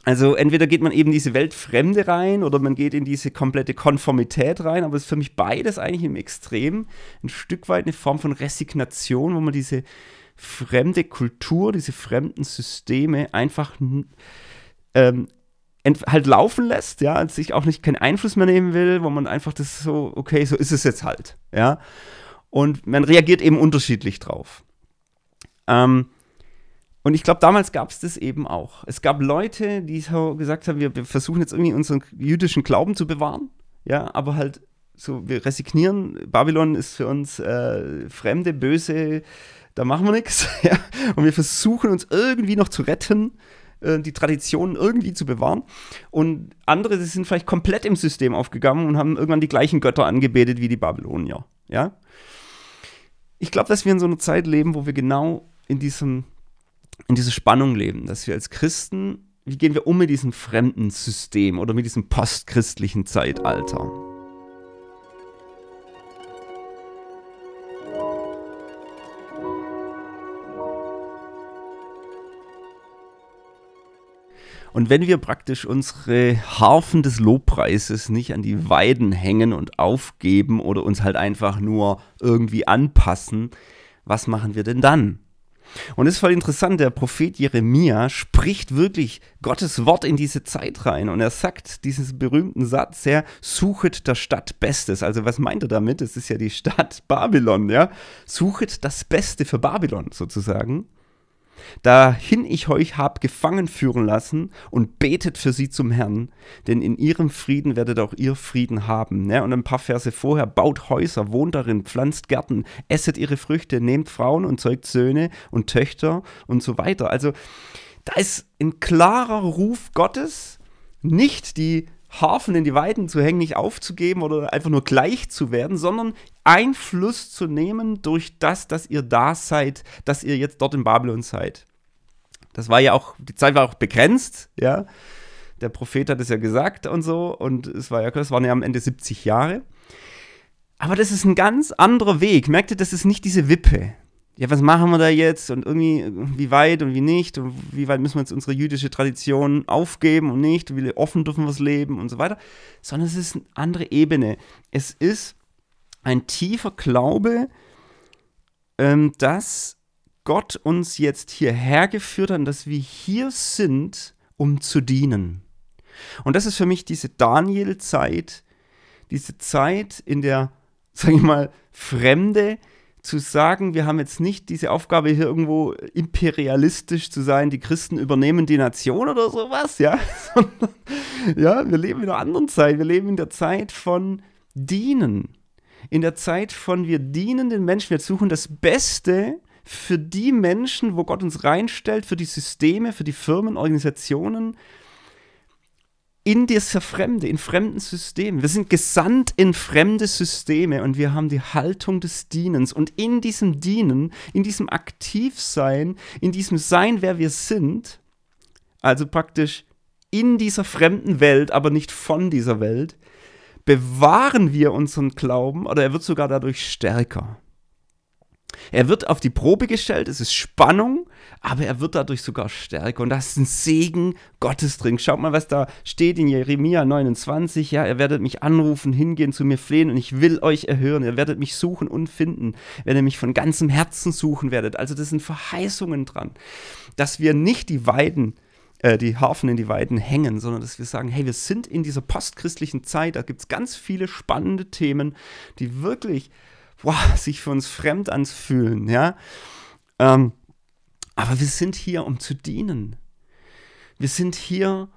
Also entweder geht man eben diese Weltfremde rein oder man geht in diese komplette Konformität rein, aber es ist für mich beides eigentlich im Extrem ein Stück weit eine Form von Resignation, wo man diese fremde Kultur, diese fremden Systeme einfach ähm, halt laufen lässt, ja, und sich auch nicht keinen Einfluss mehr nehmen will, wo man einfach das so, okay, so ist es jetzt halt, ja. Und man reagiert eben unterschiedlich drauf. Ähm, und ich glaube, damals gab es das eben auch. Es gab Leute, die so gesagt haben, wir, wir versuchen jetzt irgendwie unseren jüdischen Glauben zu bewahren, ja, aber halt so, wir resignieren. Babylon ist für uns äh, Fremde, Böse, da machen wir nichts. Ja? Und wir versuchen uns irgendwie noch zu retten, äh, die Traditionen irgendwie zu bewahren. Und andere, die sind vielleicht komplett im System aufgegangen und haben irgendwann die gleichen Götter angebetet wie die Babylonier. Ja? Ich glaube, dass wir in so einer Zeit leben, wo wir genau in diesem in dieser Spannung leben, dass wir als Christen, wie gehen wir um mit diesem fremden System oder mit diesem postchristlichen Zeitalter? Und wenn wir praktisch unsere Harfen des Lobpreises nicht an die Weiden hängen und aufgeben oder uns halt einfach nur irgendwie anpassen, was machen wir denn dann? Und es ist voll interessant, der Prophet Jeremia spricht wirklich Gottes Wort in diese Zeit rein und er sagt diesen berühmten Satz, er suchet der Stadt Bestes. Also was meint er damit? Es ist ja die Stadt Babylon, ja? Suchet das Beste für Babylon sozusagen dahin ich euch hab gefangen führen lassen und betet für sie zum Herrn, denn in ihrem Frieden werdet auch ihr Frieden haben. Ne? Und ein paar Verse vorher, baut Häuser, wohnt darin, pflanzt Gärten, esset ihre Früchte, nehmt Frauen und zeugt Söhne und Töchter und so weiter. Also da ist ein klarer Ruf Gottes, nicht die Hafen in die Weiden zu hängen, nicht aufzugeben oder einfach nur gleich zu werden, sondern Einfluss zu nehmen durch das, dass ihr da seid, dass ihr jetzt dort in Babylon seid. Das war ja auch, die Zeit war auch begrenzt, ja. Der Prophet hat es ja gesagt und so, und es war ja, es waren ja am Ende 70 Jahre. Aber das ist ein ganz anderer Weg. Merkt ihr, das ist nicht diese Wippe ja, was machen wir da jetzt und irgendwie, wie weit und wie nicht und wie weit müssen wir jetzt unsere jüdische Tradition aufgeben und nicht, wie offen dürfen wir es leben und so weiter, sondern es ist eine andere Ebene. Es ist ein tiefer Glaube, ähm, dass Gott uns jetzt hierher geführt hat und dass wir hier sind, um zu dienen. Und das ist für mich diese Daniel-Zeit, diese Zeit, in der, sage ich mal, Fremde zu sagen, wir haben jetzt nicht diese Aufgabe hier irgendwo imperialistisch zu sein, die Christen übernehmen die Nation oder sowas, ja, sondern ja, wir leben in einer anderen Zeit, wir leben in der Zeit von dienen. In der Zeit von wir dienen den Menschen, wir suchen das Beste für die Menschen, wo Gott uns reinstellt, für die Systeme, für die Firmen, Organisationen, in dieser Fremde, in fremden Systemen. Wir sind gesandt in fremde Systeme und wir haben die Haltung des Dienens. Und in diesem Dienen, in diesem Aktivsein, in diesem Sein, wer wir sind, also praktisch in dieser fremden Welt, aber nicht von dieser Welt, bewahren wir unseren Glauben oder er wird sogar dadurch stärker. Er wird auf die Probe gestellt, es ist Spannung, aber er wird dadurch sogar stärker. Und da ist ein Segen Gottes drin. Schaut mal, was da steht in Jeremia 29. Ja, ihr werdet mich anrufen, hingehen, zu mir flehen und ich will euch erhören. Ihr werdet mich suchen und finden, wenn ihr mich von ganzem Herzen suchen werdet. Also das sind Verheißungen dran, dass wir nicht die Weiden äh, die Hafen in die Weiden hängen, sondern dass wir sagen, hey, wir sind in dieser postchristlichen Zeit, da gibt es ganz viele spannende Themen, die wirklich wow, sich für uns fremd anfühlen, ja. Ähm, aber wir sind hier, um zu dienen. Wir sind hier,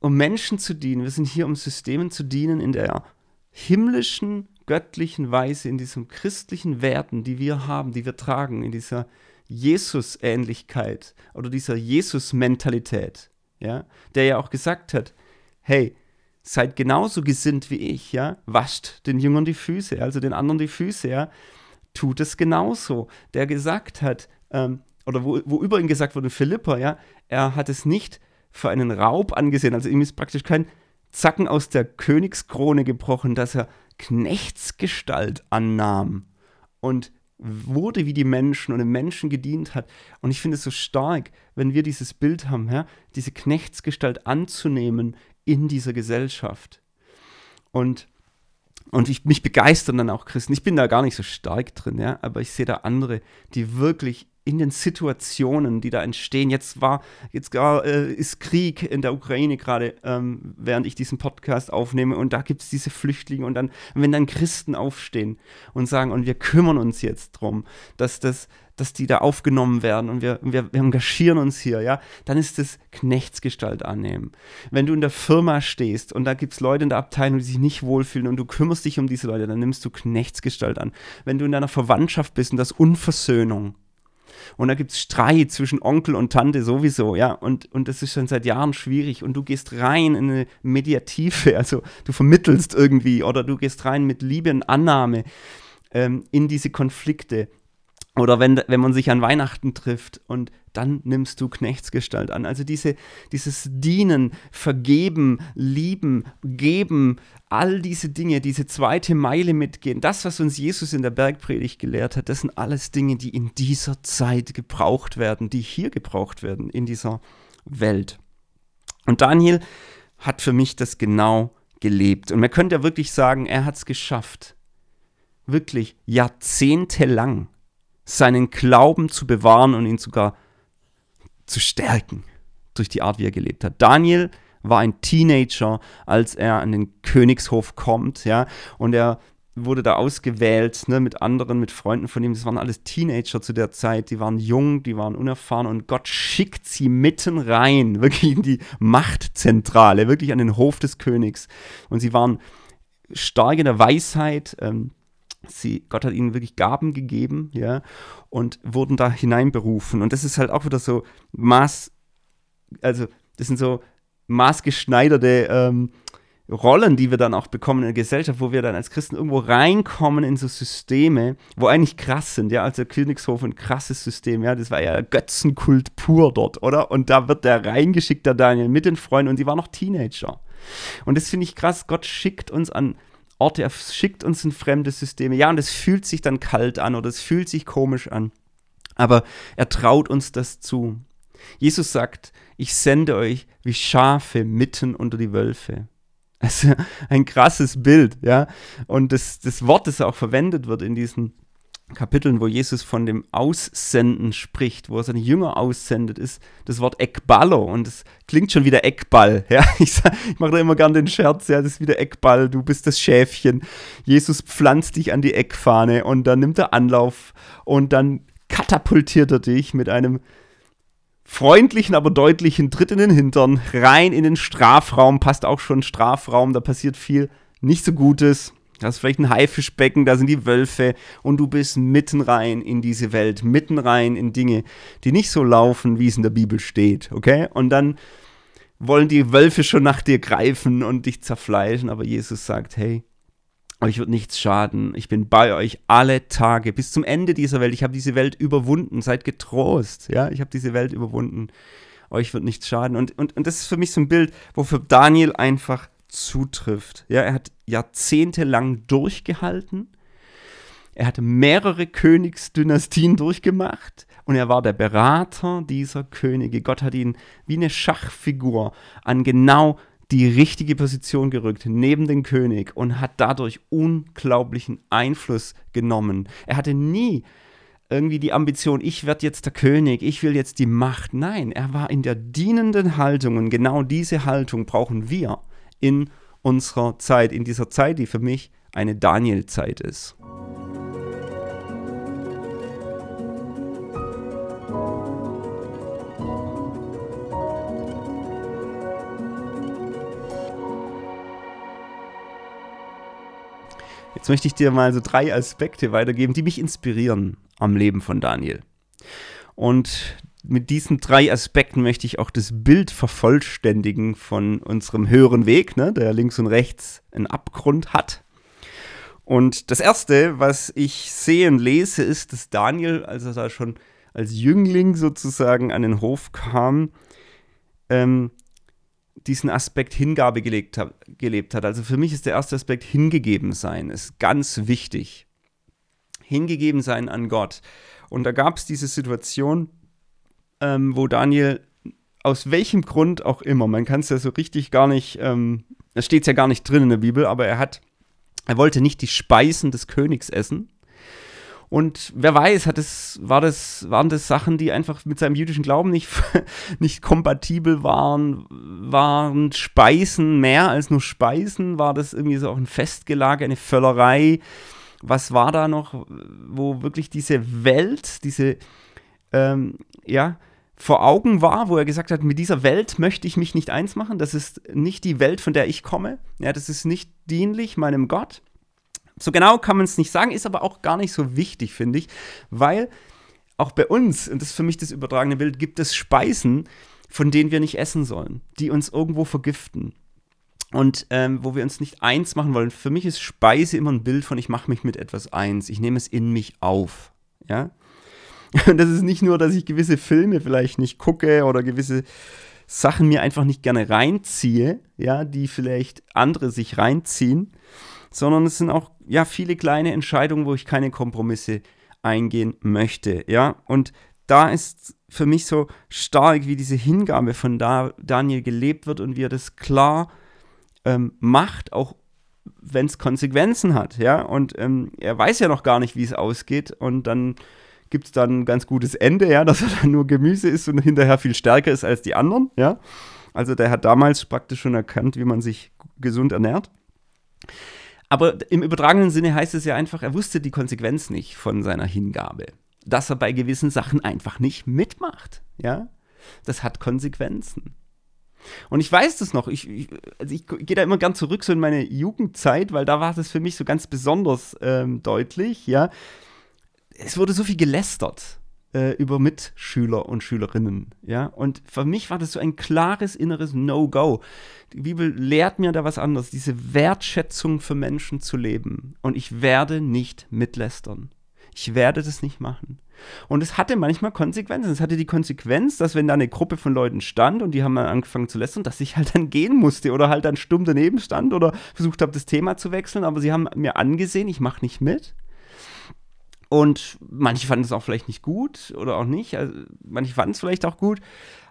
um Menschen zu dienen. Wir sind hier, um Systemen zu dienen in der himmlischen, göttlichen Weise, in diesen christlichen Werten, die wir haben, die wir tragen, in dieser Jesus-Ähnlichkeit oder dieser Jesus-Mentalität, ja, der ja auch gesagt hat, hey, seid genauso gesinnt wie ich, ja, wascht den Jüngern die Füße, also den anderen die Füße, ja, tut es genauso. Der gesagt hat, ähm, oder wo, wo über ihn gesagt wurde, Philippa, ja, er hat es nicht für einen Raub angesehen, also ihm ist praktisch kein Zacken aus der Königskrone gebrochen, dass er Knechtsgestalt annahm und wurde wie die Menschen und den Menschen gedient hat. Und ich finde es so stark, wenn wir dieses Bild haben, ja, diese Knechtsgestalt anzunehmen in dieser Gesellschaft. Und, und ich, mich begeistern dann auch Christen. Ich bin da gar nicht so stark drin, ja, aber ich sehe da andere, die wirklich in den Situationen, die da entstehen. Jetzt war, jetzt äh, ist Krieg in der Ukraine gerade, ähm, während ich diesen Podcast aufnehme, und da gibt es diese Flüchtlinge und dann, wenn dann Christen aufstehen und sagen, und wir kümmern uns jetzt drum, dass das, dass die da aufgenommen werden und wir, wir, wir engagieren uns hier, ja, dann ist das Knechtsgestalt annehmen. Wenn du in der Firma stehst und da gibt es Leute in der Abteilung, die sich nicht wohlfühlen und du kümmerst dich um diese Leute, dann nimmst du Knechtsgestalt an. Wenn du in deiner Verwandtschaft bist und das Unversöhnung, und da gibt es Streit zwischen Onkel und Tante sowieso, ja. Und, und das ist schon seit Jahren schwierig. Und du gehst rein in eine Mediative, also du vermittelst irgendwie oder du gehst rein mit Liebe und Annahme ähm, in diese Konflikte. Oder wenn, wenn man sich an Weihnachten trifft und dann nimmst du Knechtsgestalt an. Also diese, dieses Dienen, Vergeben, Lieben, Geben, all diese Dinge, diese zweite Meile mitgehen, das, was uns Jesus in der Bergpredigt gelehrt hat, das sind alles Dinge, die in dieser Zeit gebraucht werden, die hier gebraucht werden, in dieser Welt. Und Daniel hat für mich das genau gelebt. Und man könnte ja wirklich sagen, er hat es geschafft, wirklich jahrzehntelang seinen Glauben zu bewahren und ihn sogar zu stärken durch die Art, wie er gelebt hat. Daniel war ein Teenager, als er an den Königshof kommt, ja, und er wurde da ausgewählt, ne, mit anderen, mit Freunden von ihm. Das waren alles Teenager zu der Zeit, die waren jung, die waren unerfahren und Gott schickt sie mitten rein, wirklich in die Machtzentrale, wirklich an den Hof des Königs. Und sie waren stark in der Weisheit, ähm, Sie, Gott hat ihnen wirklich Gaben gegeben, ja, und wurden da hineinberufen. Und das ist halt auch wieder so Maß, also das sind so maßgeschneiderte ähm, Rollen, die wir dann auch bekommen in der Gesellschaft, wo wir dann als Christen irgendwo reinkommen in so Systeme, wo eigentlich krass sind, ja, also Königshof ein krasses System, ja, das war ja Götzenkult pur dort, oder? Und da wird der reingeschickt, der Daniel, mit den Freunden und die waren noch Teenager. Und das finde ich krass, Gott schickt uns an Orte, er schickt uns in fremde Systeme. Ja, und es fühlt sich dann kalt an oder es fühlt sich komisch an. Aber er traut uns das zu. Jesus sagt, ich sende euch wie Schafe mitten unter die Wölfe. Also ein krasses Bild, ja. Und das, das Wort, das auch verwendet wird in diesen Kapiteln, wo Jesus von dem Aussenden spricht, wo er seine Jünger aussendet, ist das Wort Ekballo und es klingt schon wieder Eckball. Ja? Ich, ich mache da immer gern den Scherz, ja, das ist wieder Eckball, du bist das Schäfchen. Jesus pflanzt dich an die Eckfahne und dann nimmt er Anlauf und dann katapultiert er dich mit einem freundlichen, aber deutlichen Tritt in den Hintern rein in den Strafraum, passt auch schon Strafraum, da passiert viel nicht so Gutes da ist vielleicht ein Haifischbecken, da sind die Wölfe und du bist mitten rein in diese Welt, mitten rein in Dinge, die nicht so laufen, wie es in der Bibel steht, okay? Und dann wollen die Wölfe schon nach dir greifen und dich zerfleischen, aber Jesus sagt, hey, euch wird nichts schaden. Ich bin bei euch alle Tage bis zum Ende dieser Welt. Ich habe diese Welt überwunden. Seid getrost. Ja, ich habe diese Welt überwunden. Euch wird nichts schaden. Und, und, und das ist für mich so ein Bild, wofür Daniel einfach zutrifft. Ja, er hat jahrzehntelang durchgehalten. Er hat mehrere Königsdynastien durchgemacht und er war der Berater dieser Könige. Gott hat ihn wie eine Schachfigur an genau die richtige Position gerückt, neben den König und hat dadurch unglaublichen Einfluss genommen. Er hatte nie irgendwie die Ambition, ich werde jetzt der König, ich will jetzt die Macht. Nein, er war in der dienenden Haltung und genau diese Haltung brauchen wir in unserer Zeit, in dieser Zeit, die für mich eine Daniel-Zeit ist. Jetzt möchte ich dir mal so drei Aspekte weitergeben, die mich inspirieren am Leben von Daniel. Und mit diesen drei Aspekten möchte ich auch das Bild vervollständigen von unserem höheren Weg, ne, der links und rechts einen Abgrund hat. Und das Erste, was ich sehe und lese, ist, dass Daniel, als er da schon als Jüngling sozusagen an den Hof kam, ähm, diesen Aspekt Hingabe gelegt hat, gelebt hat. Also für mich ist der erste Aspekt hingegeben sein, ist ganz wichtig. Hingegeben sein an Gott. Und da gab es diese Situation, ähm, wo Daniel aus welchem Grund auch immer, man kann es ja so richtig gar nicht, ähm, es steht ja gar nicht drin in der Bibel, aber er hat, er wollte nicht die Speisen des Königs essen. Und wer weiß, hat es, war das, waren das Sachen, die einfach mit seinem jüdischen Glauben nicht, nicht kompatibel waren? Waren Speisen mehr als nur Speisen? War das irgendwie so auch ein Festgelage, eine Völlerei? Was war da noch, wo wirklich diese Welt, diese, ähm, ja, vor Augen war, wo er gesagt hat, mit dieser Welt möchte ich mich nicht eins machen, das ist nicht die Welt, von der ich komme, ja, das ist nicht dienlich meinem Gott. So genau kann man es nicht sagen, ist aber auch gar nicht so wichtig, finde ich, weil auch bei uns, und das ist für mich das übertragene Bild, gibt es Speisen, von denen wir nicht essen sollen, die uns irgendwo vergiften. Und ähm, wo wir uns nicht eins machen wollen. Für mich ist Speise immer ein Bild von, ich mache mich mit etwas eins, ich nehme es in mich auf. Ja? Und das ist nicht nur, dass ich gewisse Filme vielleicht nicht gucke oder gewisse Sachen mir einfach nicht gerne reinziehe, ja, die vielleicht andere sich reinziehen, sondern es sind auch ja viele kleine Entscheidungen, wo ich keine Kompromisse eingehen möchte, ja. Und da ist für mich so stark, wie diese Hingabe von da Daniel gelebt wird und wie er das klar ähm, macht, auch wenn es Konsequenzen hat, ja. Und ähm, er weiß ja noch gar nicht, wie es ausgeht und dann gibt es dann ein ganz gutes Ende, ja, dass er dann nur Gemüse ist und hinterher viel stärker ist als die anderen, ja. Also der hat damals praktisch schon erkannt, wie man sich gesund ernährt. Aber im übertragenen Sinne heißt es ja einfach, er wusste die Konsequenz nicht von seiner Hingabe. Dass er bei gewissen Sachen einfach nicht mitmacht, ja. Das hat Konsequenzen. Und ich weiß das noch, ich, ich, also ich gehe da immer gern zurück so in meine Jugendzeit, weil da war das für mich so ganz besonders ähm, deutlich, ja es wurde so viel gelästert äh, über Mitschüler und Schülerinnen, ja. Und für mich war das so ein klares inneres No-Go. Die Bibel lehrt mir da was anderes, diese Wertschätzung für Menschen zu leben. Und ich werde nicht mitlästern. Ich werde das nicht machen. Und es hatte manchmal Konsequenzen. Es hatte die Konsequenz, dass wenn da eine Gruppe von Leuten stand und die haben dann angefangen zu lästern, dass ich halt dann gehen musste oder halt dann stumm daneben stand oder versucht habe, das Thema zu wechseln. Aber sie haben mir angesehen, ich mache nicht mit. Und manche fanden es auch vielleicht nicht gut oder auch nicht. Also manche fanden es vielleicht auch gut.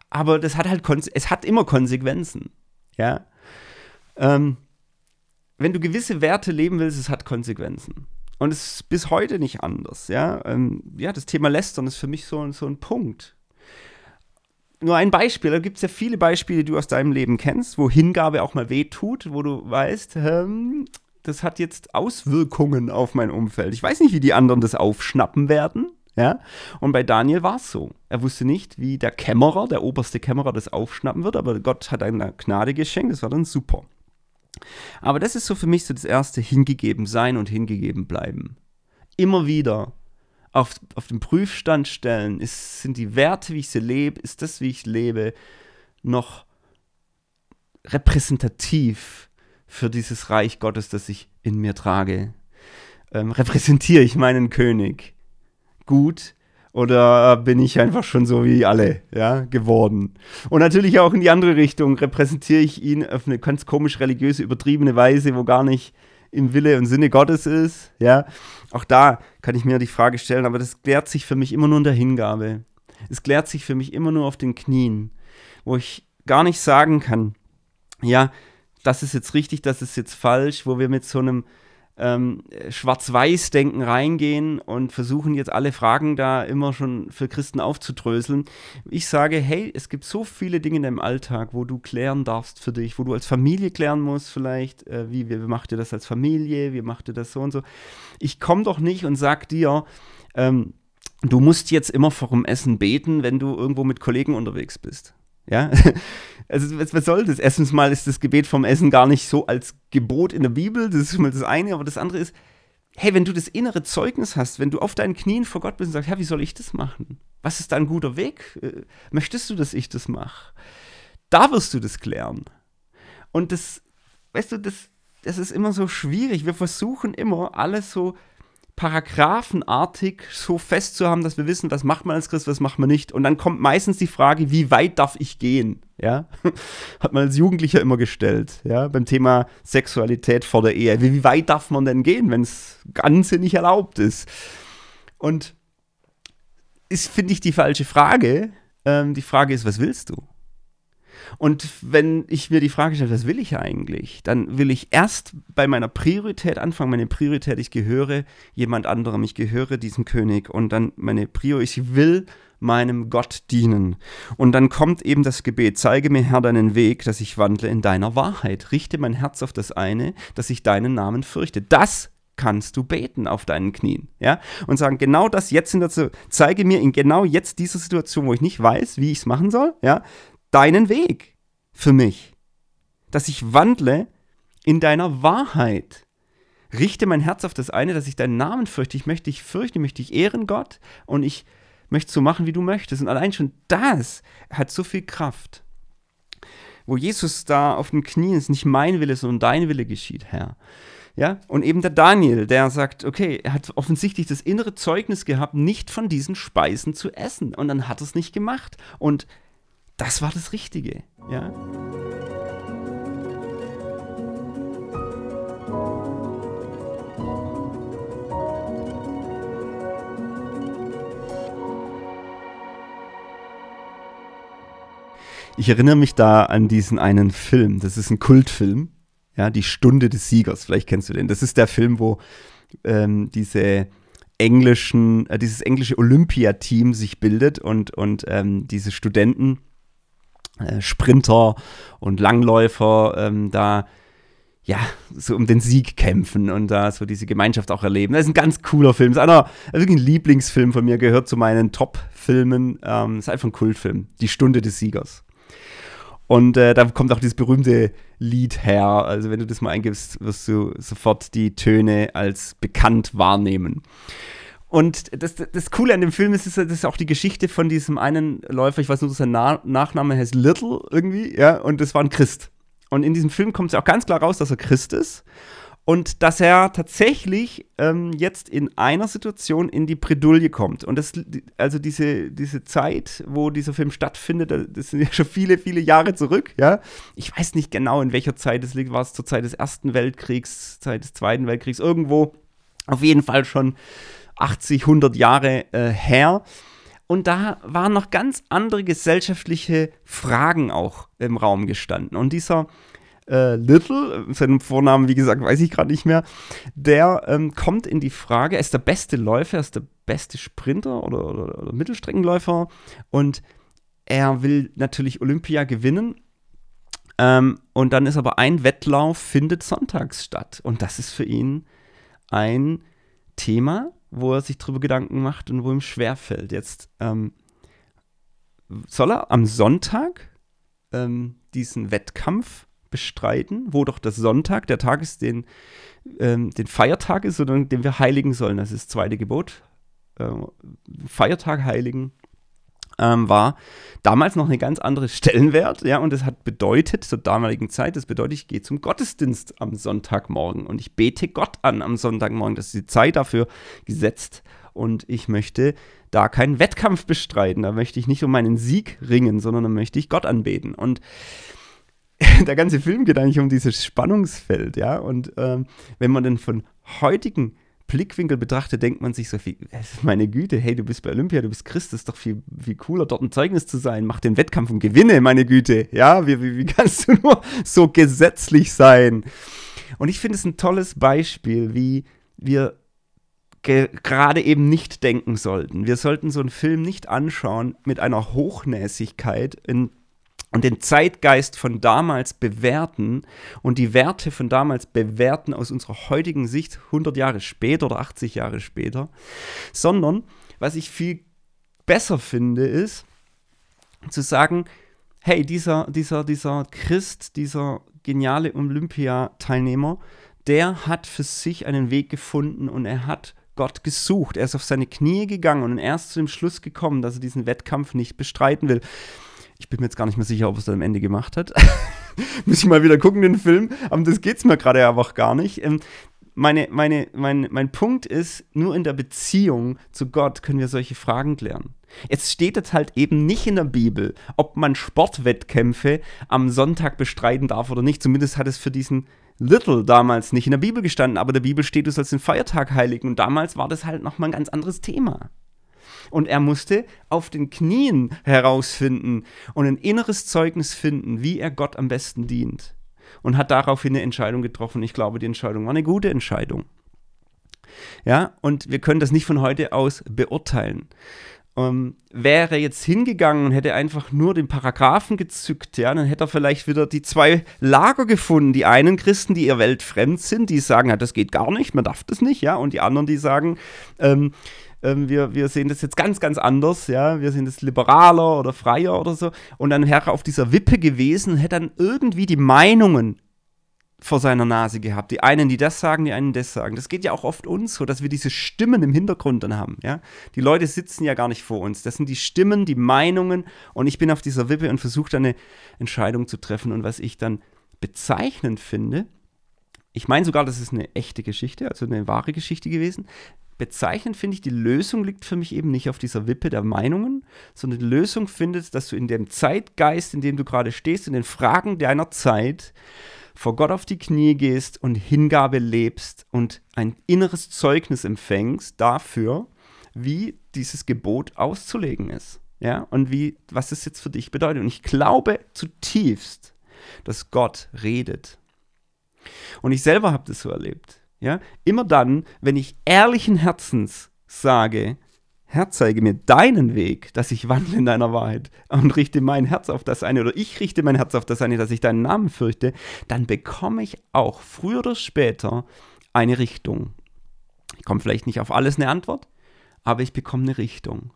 Aber das hat halt, es hat immer Konsequenzen. Ja. Ähm, wenn du gewisse Werte leben willst, es hat Konsequenzen. Und es ist bis heute nicht anders. Ja, ähm, ja das Thema Lästern ist für mich so, so ein Punkt. Nur ein Beispiel, da gibt es ja viele Beispiele, die du aus deinem Leben kennst, wo Hingabe auch mal wehtut, wo du weißt, ähm, das hat jetzt Auswirkungen auf mein Umfeld. Ich weiß nicht, wie die anderen das aufschnappen werden. Ja? Und bei Daniel war es so. Er wusste nicht, wie der Kämmerer, der oberste Kämmerer, das aufschnappen wird, aber Gott hat eine Gnade geschenkt, das war dann super. Aber das ist so für mich so das erste hingegeben sein und hingegeben bleiben. Immer wieder auf, auf den Prüfstand stellen, ist, sind die Werte, wie ich sie lebe, ist das, wie ich lebe, noch repräsentativ für dieses Reich Gottes, das ich in mir trage? Ähm, repräsentiere ich meinen König gut oder bin ich einfach schon so wie alle, ja, geworden? Und natürlich auch in die andere Richtung, repräsentiere ich ihn auf eine ganz komisch religiöse, übertriebene Weise, wo gar nicht im Wille und Sinne Gottes ist, ja. Auch da kann ich mir die Frage stellen, aber das klärt sich für mich immer nur in der Hingabe. Es klärt sich für mich immer nur auf den Knien, wo ich gar nicht sagen kann, ja, das ist jetzt richtig, das ist jetzt falsch, wo wir mit so einem ähm, Schwarz-Weiß-Denken reingehen und versuchen jetzt alle Fragen da immer schon für Christen aufzudröseln. Ich sage, hey, es gibt so viele Dinge in deinem Alltag, wo du klären darfst für dich, wo du als Familie klären musst vielleicht, äh, wie, wie macht ihr das als Familie, wie macht ihr das so und so. Ich komme doch nicht und sag dir, ähm, du musst jetzt immer vor dem Essen beten, wenn du irgendwo mit Kollegen unterwegs bist. Ja, also was, soll das? Erstens mal ist das Gebet vom Essen gar nicht so als Gebot in der Bibel, das ist mal das eine, aber das andere ist, hey, wenn du das innere Zeugnis hast, wenn du auf deinen Knien vor Gott bist und sagst, Herr, wie soll ich das machen? Was ist da ein guter Weg? Äh, möchtest du, dass ich das mache? Da wirst du das klären. Und das, weißt du, das, das ist immer so schwierig. Wir versuchen immer, alles so paragraphenartig so fest zu haben, dass wir wissen, was macht man als Christ, was macht man nicht. Und dann kommt meistens die Frage, wie weit darf ich gehen? Ja, hat man als Jugendlicher immer gestellt, ja, beim Thema Sexualität vor der Ehe. Wie, wie weit darf man denn gehen, wenn es Ganze nicht erlaubt ist? Und ist, finde ich, die falsche Frage. Ähm, die Frage ist, was willst du? Und wenn ich mir die Frage stelle, was will ich eigentlich, dann will ich erst bei meiner Priorität anfangen. Meine Priorität, ich gehöre jemand anderem, ich gehöre diesem König. Und dann meine Priorität, ich will meinem Gott dienen. Und dann kommt eben das Gebet, zeige mir Herr deinen Weg, dass ich wandle in deiner Wahrheit. Richte mein Herz auf das eine, dass ich deinen Namen fürchte. Das kannst du beten auf deinen Knien, ja, und sagen, genau das jetzt in der, zeige mir in genau jetzt dieser Situation, wo ich nicht weiß, wie ich es machen soll, ja, deinen Weg für mich. Dass ich wandle in deiner Wahrheit. Richte mein Herz auf das eine, dass ich deinen Namen fürchte. Ich möchte dich fürchten, ich möchte dich ehren, Gott. Und ich möchte so machen, wie du möchtest. Und allein schon das hat so viel Kraft. Wo Jesus da auf den Knien ist, nicht mein Wille, sondern dein Wille geschieht, Herr. Ja, und eben der Daniel, der sagt, okay, er hat offensichtlich das innere Zeugnis gehabt, nicht von diesen Speisen zu essen. Und dann hat er es nicht gemacht. Und das war das Richtige. Ja. Ich erinnere mich da an diesen einen Film. Das ist ein Kultfilm. Ja, die Stunde des Siegers. Vielleicht kennst du den. Das ist der Film, wo ähm, diese englischen, äh, dieses englische Olympiateam sich bildet und, und ähm, diese Studenten, äh, Sprinter und Langläufer ähm, da ja, so um den Sieg kämpfen und da so diese Gemeinschaft auch erleben. Das ist ein ganz cooler Film. Das ist einer, wirklich ein Lieblingsfilm von mir, gehört zu meinen Top-Filmen. Ähm, ist einfach ein Kultfilm. Die Stunde des Siegers. Und äh, da kommt auch dieses berühmte Lied her. Also wenn du das mal eingibst, wirst du sofort die Töne als bekannt wahrnehmen. Und das, das Coole an dem Film ist, das ist auch die Geschichte von diesem einen Läufer, ich weiß nur, dass sein Na Nachname heißt Little irgendwie, ja, und das war ein Christ. Und in diesem Film kommt es auch ganz klar raus, dass er Christ ist und dass er tatsächlich ähm, jetzt in einer Situation in die Bredouille kommt. Und das, also diese, diese Zeit, wo dieser Film stattfindet, das sind ja schon viele, viele Jahre zurück, ja. Ich weiß nicht genau, in welcher Zeit es liegt. War es zur Zeit des Ersten Weltkriegs, Zeit des Zweiten Weltkriegs, irgendwo. Auf jeden Fall schon 80, 100 Jahre äh, her. Und da waren noch ganz andere gesellschaftliche Fragen auch im Raum gestanden. Und dieser äh, Little, seinen Vornamen, wie gesagt, weiß ich gerade nicht mehr, der ähm, kommt in die Frage, er ist der beste Läufer, er ist der beste Sprinter oder, oder, oder Mittelstreckenläufer und er will natürlich Olympia gewinnen. Ähm, und dann ist aber ein Wettlauf, findet sonntags statt. Und das ist für ihn ein Thema, wo er sich darüber Gedanken macht und wo ihm schwerfällt. Jetzt ähm, soll er am Sonntag ähm, diesen Wettkampf bestreiten, wo doch das Sonntag, der Tag ist, den, ähm, den Feiertag ist, sondern den wir heiligen sollen. Das ist das zweite Gebot. Äh, Feiertag heiligen ähm, war damals noch eine ganz andere Stellenwert, ja, und das hat bedeutet, zur damaligen Zeit, das bedeutet, ich gehe zum Gottesdienst am Sonntagmorgen und ich bete Gott an am Sonntagmorgen. Das ist die Zeit dafür gesetzt und ich möchte da keinen Wettkampf bestreiten. Da möchte ich nicht um meinen Sieg ringen, sondern da möchte ich Gott anbeten. Und der ganze Film geht eigentlich um dieses Spannungsfeld, ja. Und ähm, wenn man dann von heutigen Blickwinkel betrachtet, denkt man sich so viel, meine Güte, hey, du bist bei Olympia, du bist Christ, das ist doch viel, viel cooler, dort ein Zeugnis zu sein, mach den Wettkampf und gewinne, meine Güte. Ja, wie, wie, wie kannst du nur so gesetzlich sein? Und ich finde es ein tolles Beispiel, wie wir gerade eben nicht denken sollten. Wir sollten so einen Film nicht anschauen mit einer Hochnäsigkeit in und den Zeitgeist von damals bewerten und die Werte von damals bewerten aus unserer heutigen Sicht 100 Jahre später oder 80 Jahre später, sondern was ich viel besser finde, ist zu sagen, hey, dieser, dieser, dieser Christ, dieser geniale Olympiateilnehmer, der hat für sich einen Weg gefunden und er hat Gott gesucht. Er ist auf seine Knie gegangen und er ist zu dem Schluss gekommen, dass er diesen Wettkampf nicht bestreiten will. Ich bin mir jetzt gar nicht mehr sicher, ob es dann am Ende gemacht hat. Muss ich mal wieder gucken, den Film. Aber das geht es mir gerade einfach gar nicht. Ähm, meine, meine, mein, mein Punkt ist, nur in der Beziehung zu Gott können wir solche Fragen klären. Jetzt steht es halt eben nicht in der Bibel, ob man Sportwettkämpfe am Sonntag bestreiten darf oder nicht. Zumindest hat es für diesen Little damals nicht in der Bibel gestanden, aber der Bibel steht, du sollst den Feiertag heiligen. Und damals war das halt nochmal ein ganz anderes Thema. Und er musste auf den Knien herausfinden und ein inneres Zeugnis finden, wie er Gott am besten dient. Und hat daraufhin eine Entscheidung getroffen. Ich glaube, die Entscheidung war eine gute Entscheidung. Ja, und wir können das nicht von heute aus beurteilen. Ähm, wäre jetzt hingegangen und hätte einfach nur den Paragraphen gezückt, ja, dann hätte er vielleicht wieder die zwei Lager gefunden. Die einen Christen, die ihr weltfremd sind, die sagen, ja, das geht gar nicht, man darf das nicht, ja, und die anderen, die sagen, ähm, ähm, wir, wir sehen das jetzt ganz, ganz anders, ja, wir sehen das liberaler oder freier oder so. Und dann wäre er auf dieser Wippe gewesen, hätte dann irgendwie die Meinungen vor seiner Nase gehabt. Die einen, die das sagen, die einen das sagen. Das geht ja auch oft uns so, dass wir diese Stimmen im Hintergrund dann haben. Ja? Die Leute sitzen ja gar nicht vor uns. Das sind die Stimmen, die Meinungen und ich bin auf dieser Wippe und versuche dann eine Entscheidung zu treffen. Und was ich dann bezeichnend finde, ich meine sogar, das ist eine echte Geschichte, also eine wahre Geschichte gewesen. Bezeichnend finde ich, die Lösung liegt für mich eben nicht auf dieser Wippe der Meinungen, sondern die Lösung findet, dass du in dem Zeitgeist, in dem du gerade stehst, in den Fragen deiner Zeit, vor Gott auf die Knie gehst und Hingabe lebst und ein inneres Zeugnis empfängst dafür, wie dieses Gebot auszulegen ist. Ja, und wie, was es jetzt für dich bedeutet. Und ich glaube zutiefst, dass Gott redet. Und ich selber habe das so erlebt. Ja, immer dann, wenn ich ehrlichen Herzens sage, Herr, zeige mir deinen Weg, dass ich wandle in deiner Wahrheit und richte mein Herz auf das eine oder ich richte mein Herz auf das eine, dass ich deinen Namen fürchte, dann bekomme ich auch früher oder später eine Richtung. Ich komme vielleicht nicht auf alles eine Antwort, aber ich bekomme eine Richtung.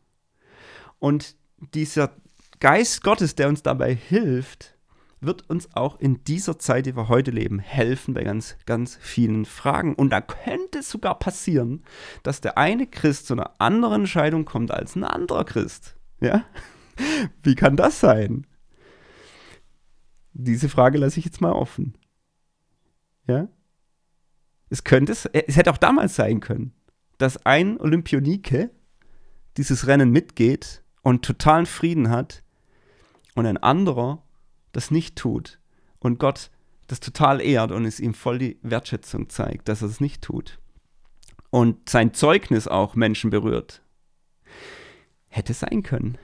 Und dieser Geist Gottes, der uns dabei hilft, wird uns auch in dieser Zeit, die wir heute leben, helfen bei ganz, ganz vielen Fragen. Und da könnte es sogar passieren, dass der eine Christ zu einer anderen Entscheidung kommt als ein anderer Christ. Ja? Wie kann das sein? Diese Frage lasse ich jetzt mal offen. Ja? Es könnte es, es hätte auch damals sein können, dass ein Olympionike dieses Rennen mitgeht und totalen Frieden hat und ein anderer das nicht tut und Gott das total ehrt und es ihm voll die Wertschätzung zeigt, dass er es nicht tut und sein Zeugnis auch Menschen berührt, hätte sein können.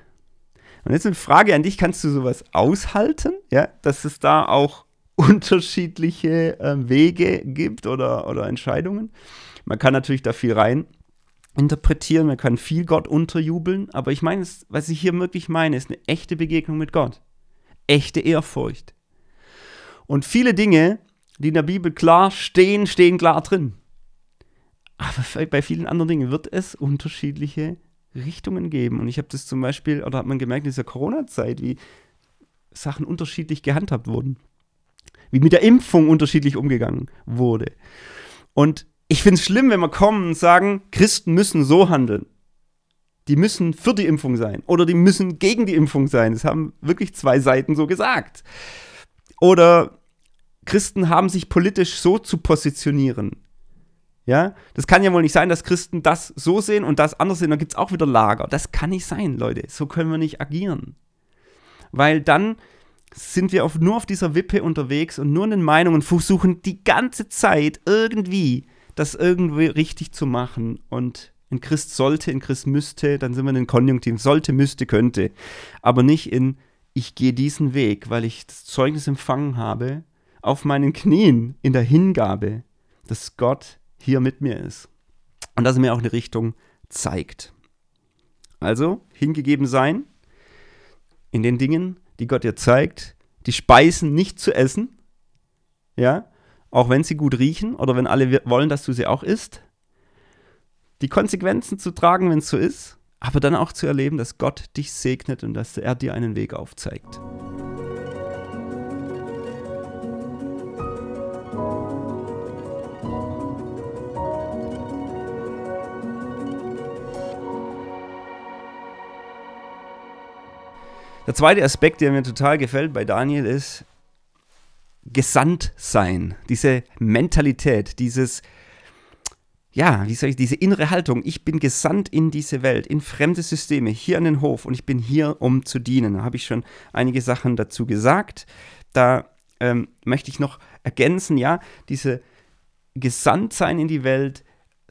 Und jetzt eine Frage an dich, kannst du sowas aushalten, ja, dass es da auch unterschiedliche äh, Wege gibt oder, oder Entscheidungen? Man kann natürlich da viel rein interpretieren, man kann viel Gott unterjubeln, aber ich meine, was ich hier wirklich meine, ist eine echte Begegnung mit Gott echte Ehrfurcht. Und viele Dinge, die in der Bibel klar stehen, stehen klar drin. Aber bei vielen anderen Dingen wird es unterschiedliche Richtungen geben. Und ich habe das zum Beispiel, oder hat man gemerkt in dieser Corona-Zeit, wie Sachen unterschiedlich gehandhabt wurden. Wie mit der Impfung unterschiedlich umgegangen wurde. Und ich finde es schlimm, wenn wir kommen und sagen, Christen müssen so handeln die müssen für die Impfung sein oder die müssen gegen die Impfung sein. Das haben wirklich zwei Seiten so gesagt. Oder Christen haben sich politisch so zu positionieren. Ja, das kann ja wohl nicht sein, dass Christen das so sehen und das anders sehen. Dann gibt es auch wieder Lager. Das kann nicht sein, Leute. So können wir nicht agieren. Weil dann sind wir auf, nur auf dieser Wippe unterwegs und nur in den Meinungen versuchen die ganze Zeit irgendwie das irgendwie richtig zu machen und in Christ sollte, in Christ müsste, dann sind wir in den Konjunktiv. Sollte, müsste, könnte. Aber nicht in ich gehe diesen Weg, weil ich das Zeugnis empfangen habe, auf meinen Knien in der Hingabe, dass Gott hier mit mir ist. Und dass er mir auch eine Richtung zeigt. Also, hingegeben sein in den Dingen, die Gott dir zeigt, die Speisen nicht zu essen, ja, auch wenn sie gut riechen oder wenn alle wollen, dass du sie auch isst, die Konsequenzen zu tragen, wenn es so ist, aber dann auch zu erleben, dass Gott dich segnet und dass er dir einen Weg aufzeigt. Der zweite Aspekt, der mir total gefällt bei Daniel, ist gesandt sein. Diese Mentalität, dieses ja, wie soll ich, diese innere Haltung, ich bin gesandt in diese Welt, in fremde Systeme, hier an den Hof und ich bin hier, um zu dienen. Da habe ich schon einige Sachen dazu gesagt. Da ähm, möchte ich noch ergänzen, ja, diese Gesandtsein in die Welt,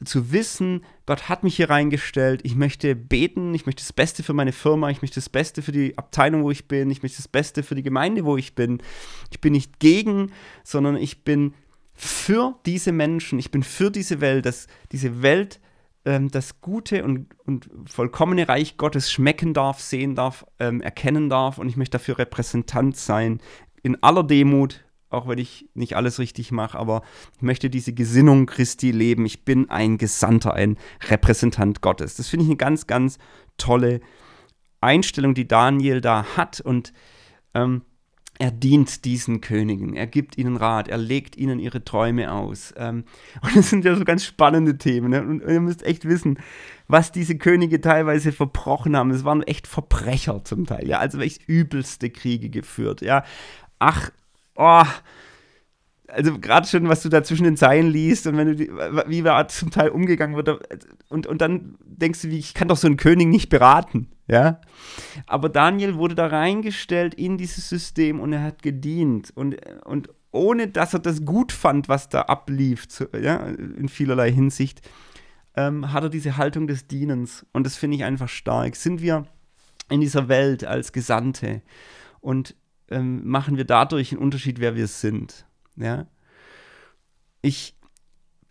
zu wissen, Gott hat mich hier reingestellt, ich möchte beten, ich möchte das Beste für meine Firma, ich möchte das Beste für die Abteilung, wo ich bin, ich möchte das Beste für die Gemeinde, wo ich bin. Ich bin nicht gegen, sondern ich bin für diese Menschen, ich bin für diese Welt, dass diese Welt ähm, das gute und, und vollkommene Reich Gottes schmecken darf, sehen darf, ähm, erkennen darf und ich möchte dafür Repräsentant sein, in aller Demut, auch wenn ich nicht alles richtig mache, aber ich möchte diese Gesinnung Christi leben. Ich bin ein Gesandter, ein Repräsentant Gottes. Das finde ich eine ganz, ganz tolle Einstellung, die Daniel da hat und ähm, er dient diesen Königen, er gibt ihnen Rat, er legt ihnen ihre Träume aus. Ähm, und das sind ja so ganz spannende Themen. Ne? Und ihr müsst echt wissen, was diese Könige teilweise verbrochen haben. Es waren echt Verbrecher zum Teil, ja. Also echt übelste Kriege geführt, ja. Ach, oh, also gerade schon, was du da zwischen den Zeilen liest und wenn du die, wie da zum Teil umgegangen wird und, und dann denkst du, wie, ich kann doch so einen König nicht beraten ja. Aber Daniel wurde da reingestellt in dieses System und er hat gedient und, und ohne, dass er das gut fand, was da ablief, zu, ja, in vielerlei Hinsicht, ähm, hat er diese Haltung des Dienens und das finde ich einfach stark. Sind wir in dieser Welt als Gesandte und ähm, machen wir dadurch einen Unterschied, wer wir sind. Ja? Ich,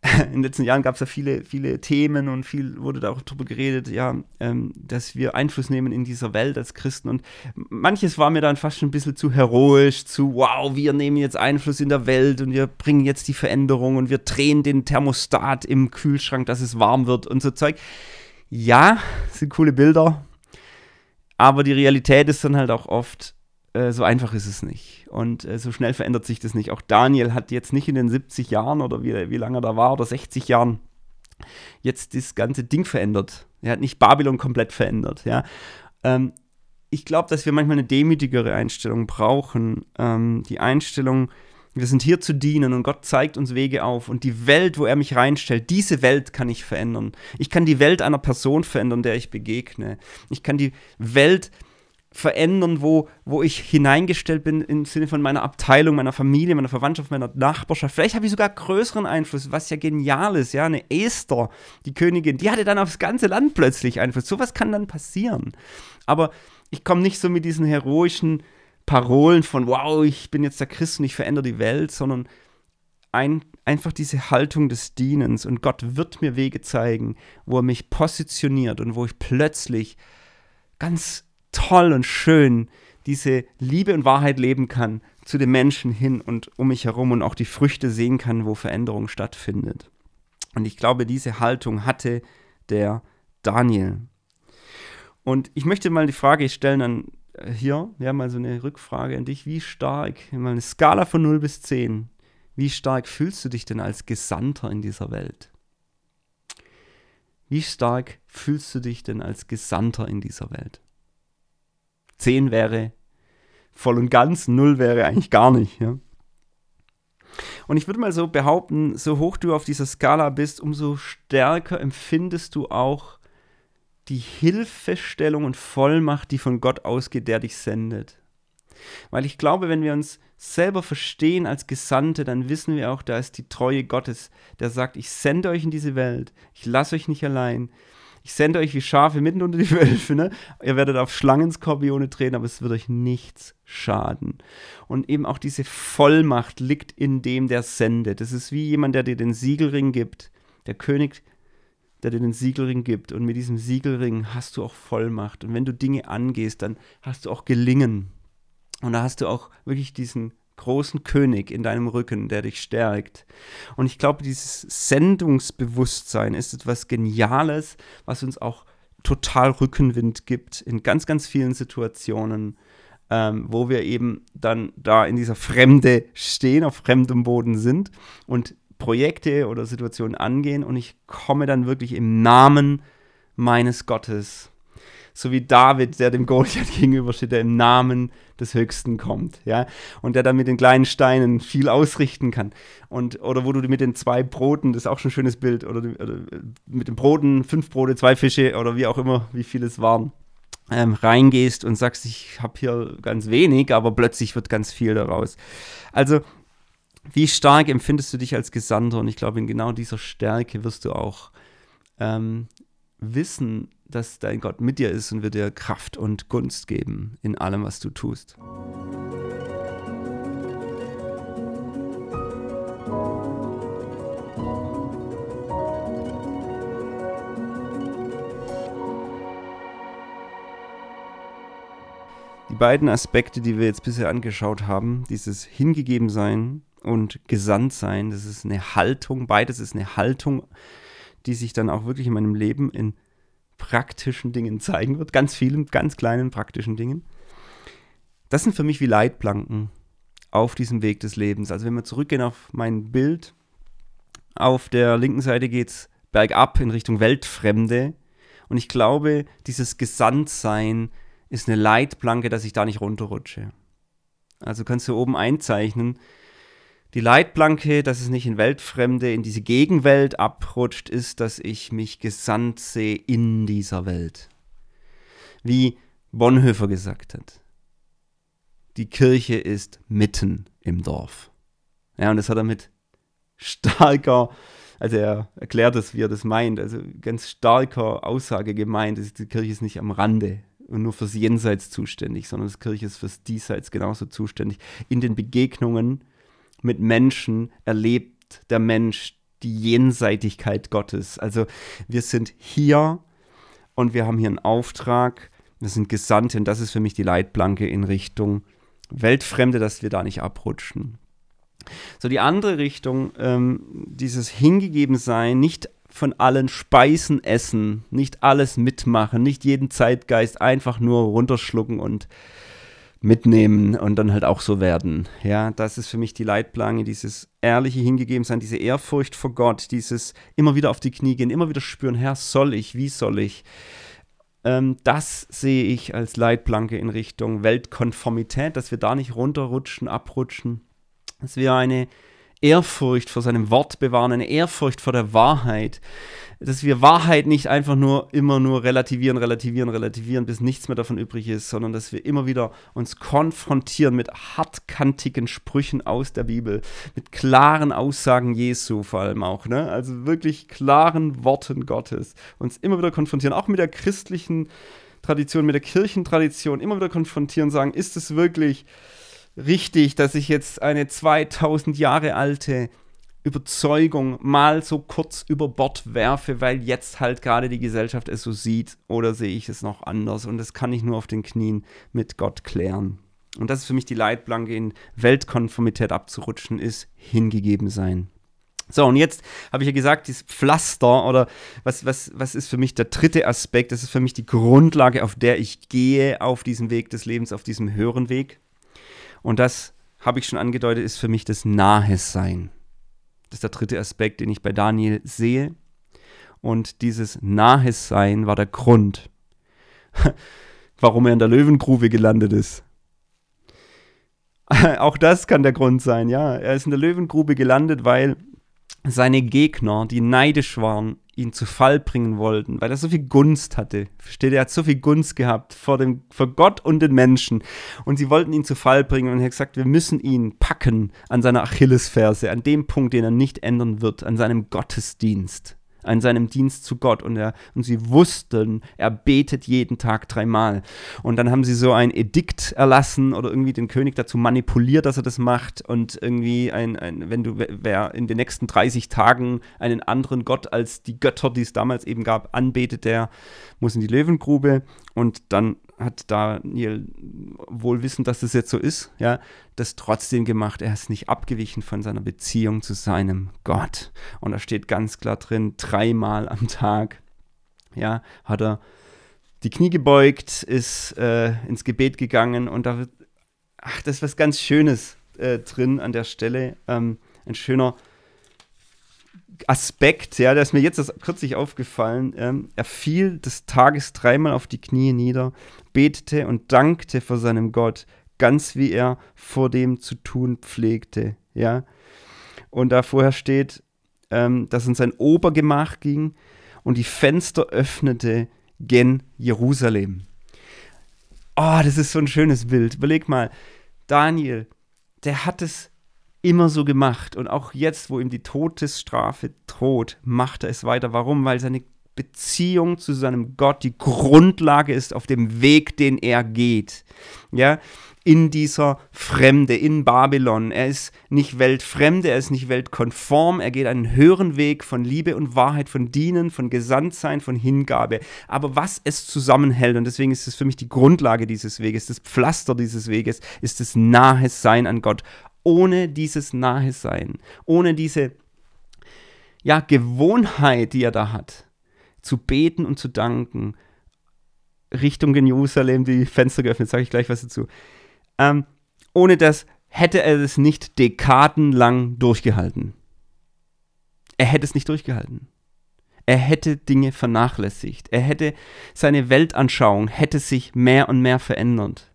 in den letzten Jahren gab es ja viele, viele Themen und viel wurde da auch drüber geredet, ja, ähm, dass wir Einfluss nehmen in dieser Welt als Christen. Und manches war mir dann fast schon ein bisschen zu heroisch, zu wow, wir nehmen jetzt Einfluss in der Welt und wir bringen jetzt die Veränderung und wir drehen den Thermostat im Kühlschrank, dass es warm wird und so Zeug. Ja, sind coole Bilder, aber die Realität ist dann halt auch oft, äh, so einfach ist es nicht. Und äh, so schnell verändert sich das nicht. Auch Daniel hat jetzt nicht in den 70 Jahren oder wie, wie lange er da war oder 60 Jahren jetzt das ganze Ding verändert. Er hat nicht Babylon komplett verändert. Ja. Ähm, ich glaube, dass wir manchmal eine demütigere Einstellung brauchen. Ähm, die Einstellung, wir sind hier zu dienen und Gott zeigt uns Wege auf. Und die Welt, wo er mich reinstellt, diese Welt kann ich verändern. Ich kann die Welt einer Person verändern, der ich begegne. Ich kann die Welt verändern verändern, wo, wo ich hineingestellt bin im Sinne von meiner Abteilung, meiner Familie, meiner Verwandtschaft, meiner Nachbarschaft. Vielleicht habe ich sogar größeren Einfluss, was ja genial ist. Ja, eine Esther, die Königin, die hatte dann aufs ganze Land plötzlich Einfluss. Sowas kann dann passieren. Aber ich komme nicht so mit diesen heroischen Parolen von, wow, ich bin jetzt der Christ und ich verändere die Welt, sondern ein, einfach diese Haltung des Dienens. Und Gott wird mir Wege zeigen, wo er mich positioniert und wo ich plötzlich ganz toll und schön diese Liebe und Wahrheit leben kann zu den Menschen hin und um mich herum und auch die Früchte sehen kann, wo Veränderung stattfindet. Und ich glaube, diese Haltung hatte der Daniel. Und ich möchte mal die Frage stellen an äh, hier, ja, mal so eine Rückfrage an dich. Wie stark, mal eine Skala von 0 bis 10, wie stark fühlst du dich denn als Gesandter in dieser Welt? Wie stark fühlst du dich denn als Gesandter in dieser Welt? 10 wäre voll und ganz, 0 wäre eigentlich gar nicht. Ja? Und ich würde mal so behaupten, so hoch du auf dieser Skala bist, umso stärker empfindest du auch die Hilfestellung und Vollmacht, die von Gott ausgeht, der dich sendet. Weil ich glaube, wenn wir uns selber verstehen als Gesandte, dann wissen wir auch, da ist die Treue Gottes, der sagt, ich sende euch in diese Welt, ich lasse euch nicht allein, ich sende euch wie Schafe mitten unter die Wölfe, ne? Ihr werdet auf Schlangenskorpione treten, aber es wird euch nichts schaden. Und eben auch diese Vollmacht liegt in dem, der sendet. Das ist wie jemand, der dir den Siegelring gibt. Der König, der dir den Siegelring gibt. Und mit diesem Siegelring hast du auch Vollmacht. Und wenn du Dinge angehst, dann hast du auch Gelingen. Und da hast du auch wirklich diesen großen König in deinem Rücken, der dich stärkt. Und ich glaube, dieses Sendungsbewusstsein ist etwas Geniales, was uns auch total Rückenwind gibt in ganz, ganz vielen Situationen, ähm, wo wir eben dann da in dieser Fremde stehen, auf fremdem Boden sind und Projekte oder Situationen angehen und ich komme dann wirklich im Namen meines Gottes so wie David, der dem Goliath gegenübersteht, der im Namen des Höchsten kommt, ja, und der dann mit den kleinen Steinen viel ausrichten kann. Und, oder wo du mit den zwei Broten, das ist auch schon ein schönes Bild, oder, oder mit den Broten, fünf Brote, zwei Fische oder wie auch immer, wie viel es waren, ähm, reingehst und sagst, ich habe hier ganz wenig, aber plötzlich wird ganz viel daraus. Also, wie stark empfindest du dich als Gesandter? Und ich glaube, in genau dieser Stärke wirst du auch ähm, wissen, dass dein Gott mit dir ist und wird dir Kraft und Gunst geben in allem, was du tust. Die beiden Aspekte, die wir jetzt bisher angeschaut haben, dieses Hingegebensein und Gesandtsein, das ist eine Haltung, beides ist eine Haltung, die sich dann auch wirklich in meinem Leben in praktischen Dingen zeigen wird, ganz vielen, ganz kleinen praktischen Dingen. Das sind für mich wie Leitplanken auf diesem Weg des Lebens. Also wenn wir zurückgehen auf mein Bild, auf der linken Seite geht es bergab in Richtung Weltfremde. Und ich glaube, dieses Gesandtsein ist eine Leitplanke, dass ich da nicht runterrutsche. Also kannst du oben einzeichnen, Die Leitplanke, dass es nicht in Weltfremde, in diese Gegenwelt abrutscht, ist, dass ich mich gesandt sehe in dieser Welt. Wie Bonhoeffer gesagt hat. Die Kirche ist mitten im Dorf. Ja, und das hat er mit starker, also er erklärt es, wie er das meint, also ganz starker Aussage gemeint, ist, die Kirche ist nicht am Rande und nur fürs Jenseits zuständig, sondern die Kirche ist fürs Diesseits genauso zuständig. In den Begegnungen mit Menschen erlebt der Mensch die Jenseitigkeit Gottes. Also wir sind hier und wir haben hier einen Auftrag, wir sind Gesandte und das ist für mich die Leitplanke in Richtung Weltfremde, dass wir da nicht abrutschen. So die andere Richtung, ähm, dieses Hingegebensein, nicht von allen Speisen essen, nicht alles mitmachen, nicht jeden Zeitgeist einfach nur runterschlucken und mitnehmen und dann halt auch so werden. Ja, das ist für mich die Leitplanke, dieses ehrliche Hingegebensein, diese Ehrfurcht vor Gott, dieses immer wieder auf die Knie gehen, immer wieder spüren, Herr, soll ich, wie soll ich? Ähm, das sehe ich als Leitplanke in Richtung Weltkonformität, dass wir da nicht runterrutschen, abrutschen, dass wir eine Ehrfurcht vor seinem Wort bewahren, eine Ehrfurcht vor der Wahrheit, dass wir Wahrheit nicht einfach nur immer nur relativieren, relativieren, relativieren, bis nichts mehr davon übrig ist, sondern dass wir immer wieder uns konfrontieren mit hartkantigen Sprüchen aus der Bibel, mit klaren Aussagen Jesu vor allem auch, ne? Also wirklich klaren Worten Gottes, uns immer wieder konfrontieren, auch mit der christlichen Tradition, mit der Kirchentradition, immer wieder konfrontieren, sagen, ist es wirklich richtig, dass ich jetzt eine 2000 Jahre alte Überzeugung mal so kurz über Bord werfe, weil jetzt halt gerade die Gesellschaft es so sieht oder sehe ich es noch anders und das kann ich nur auf den Knien mit Gott klären. Und das ist für mich die Leitplanke in Weltkonformität abzurutschen, ist hingegeben sein. So, und jetzt habe ich ja gesagt, dieses Pflaster oder was, was, was ist für mich der dritte Aspekt? Das ist für mich die Grundlage, auf der ich gehe auf diesem Weg des Lebens, auf diesem höheren Weg. Und das habe ich schon angedeutet, ist für mich das Nahe-Sein. Das ist der dritte Aspekt, den ich bei Daniel sehe. Und dieses Nahe-Sein war der Grund, warum er in der Löwengrube gelandet ist. Auch das kann der Grund sein, ja. Er ist in der Löwengrube gelandet, weil seine Gegner, die neidisch waren, ihn zu Fall bringen wollten, weil er so viel Gunst hatte. Versteht, er hat so viel Gunst gehabt vor, dem, vor Gott und den Menschen. Und sie wollten ihn zu Fall bringen und er hat gesagt, wir müssen ihn packen an seiner Achillesferse, an dem Punkt, den er nicht ändern wird, an seinem Gottesdienst an seinem Dienst zu Gott. Und, er, und sie wussten, er betet jeden Tag dreimal. Und dann haben sie so ein Edikt erlassen oder irgendwie den König dazu manipuliert, dass er das macht. Und irgendwie ein, ein wenn du, wer in den nächsten 30 Tagen einen anderen Gott als die Götter, die es damals eben gab, anbetet, der muss in die Löwengrube. Und dann hat Daniel wohl wissend, dass das jetzt so ist, ja, das trotzdem gemacht. Er ist nicht abgewichen von seiner Beziehung zu seinem Gott. Und da steht ganz klar drin, dreimal am Tag, ja, hat er die Knie gebeugt, ist äh, ins Gebet gegangen und da wird, ach, das ist was ganz Schönes äh, drin an der Stelle. Ähm, ein schöner Aspekt, ja, der ist mir jetzt kürzlich aufgefallen. Ähm, er fiel des Tages dreimal auf die Knie nieder, betete und dankte vor seinem Gott, ganz wie er vor dem zu tun pflegte, ja. Und da vorher steht, ähm, dass in sein Obergemach ging und die Fenster öffnete gen Jerusalem. Oh, das ist so ein schönes Bild. Überleg mal, Daniel, der hat es immer so gemacht. Und auch jetzt, wo ihm die Todesstrafe droht, macht er es weiter. Warum? Weil seine Beziehung zu seinem Gott die Grundlage ist auf dem Weg, den er geht. Ja, in dieser Fremde, in Babylon. Er ist nicht weltfremde, er ist nicht weltkonform, er geht einen höheren Weg von Liebe und Wahrheit, von Dienen, von Gesandtsein, von Hingabe. Aber was es zusammenhält, und deswegen ist es für mich die Grundlage dieses Weges, das Pflaster dieses Weges, ist das nahe Sein an Gott ohne dieses Nahe sein, ohne diese ja, Gewohnheit, die er da hat, zu beten und zu danken, Richtung in Jerusalem die Fenster geöffnet, sage ich gleich was dazu. Ähm, ohne das hätte er es nicht dekadenlang durchgehalten. Er hätte es nicht durchgehalten. Er hätte Dinge vernachlässigt. Er hätte seine Weltanschauung hätte sich mehr und mehr verändert.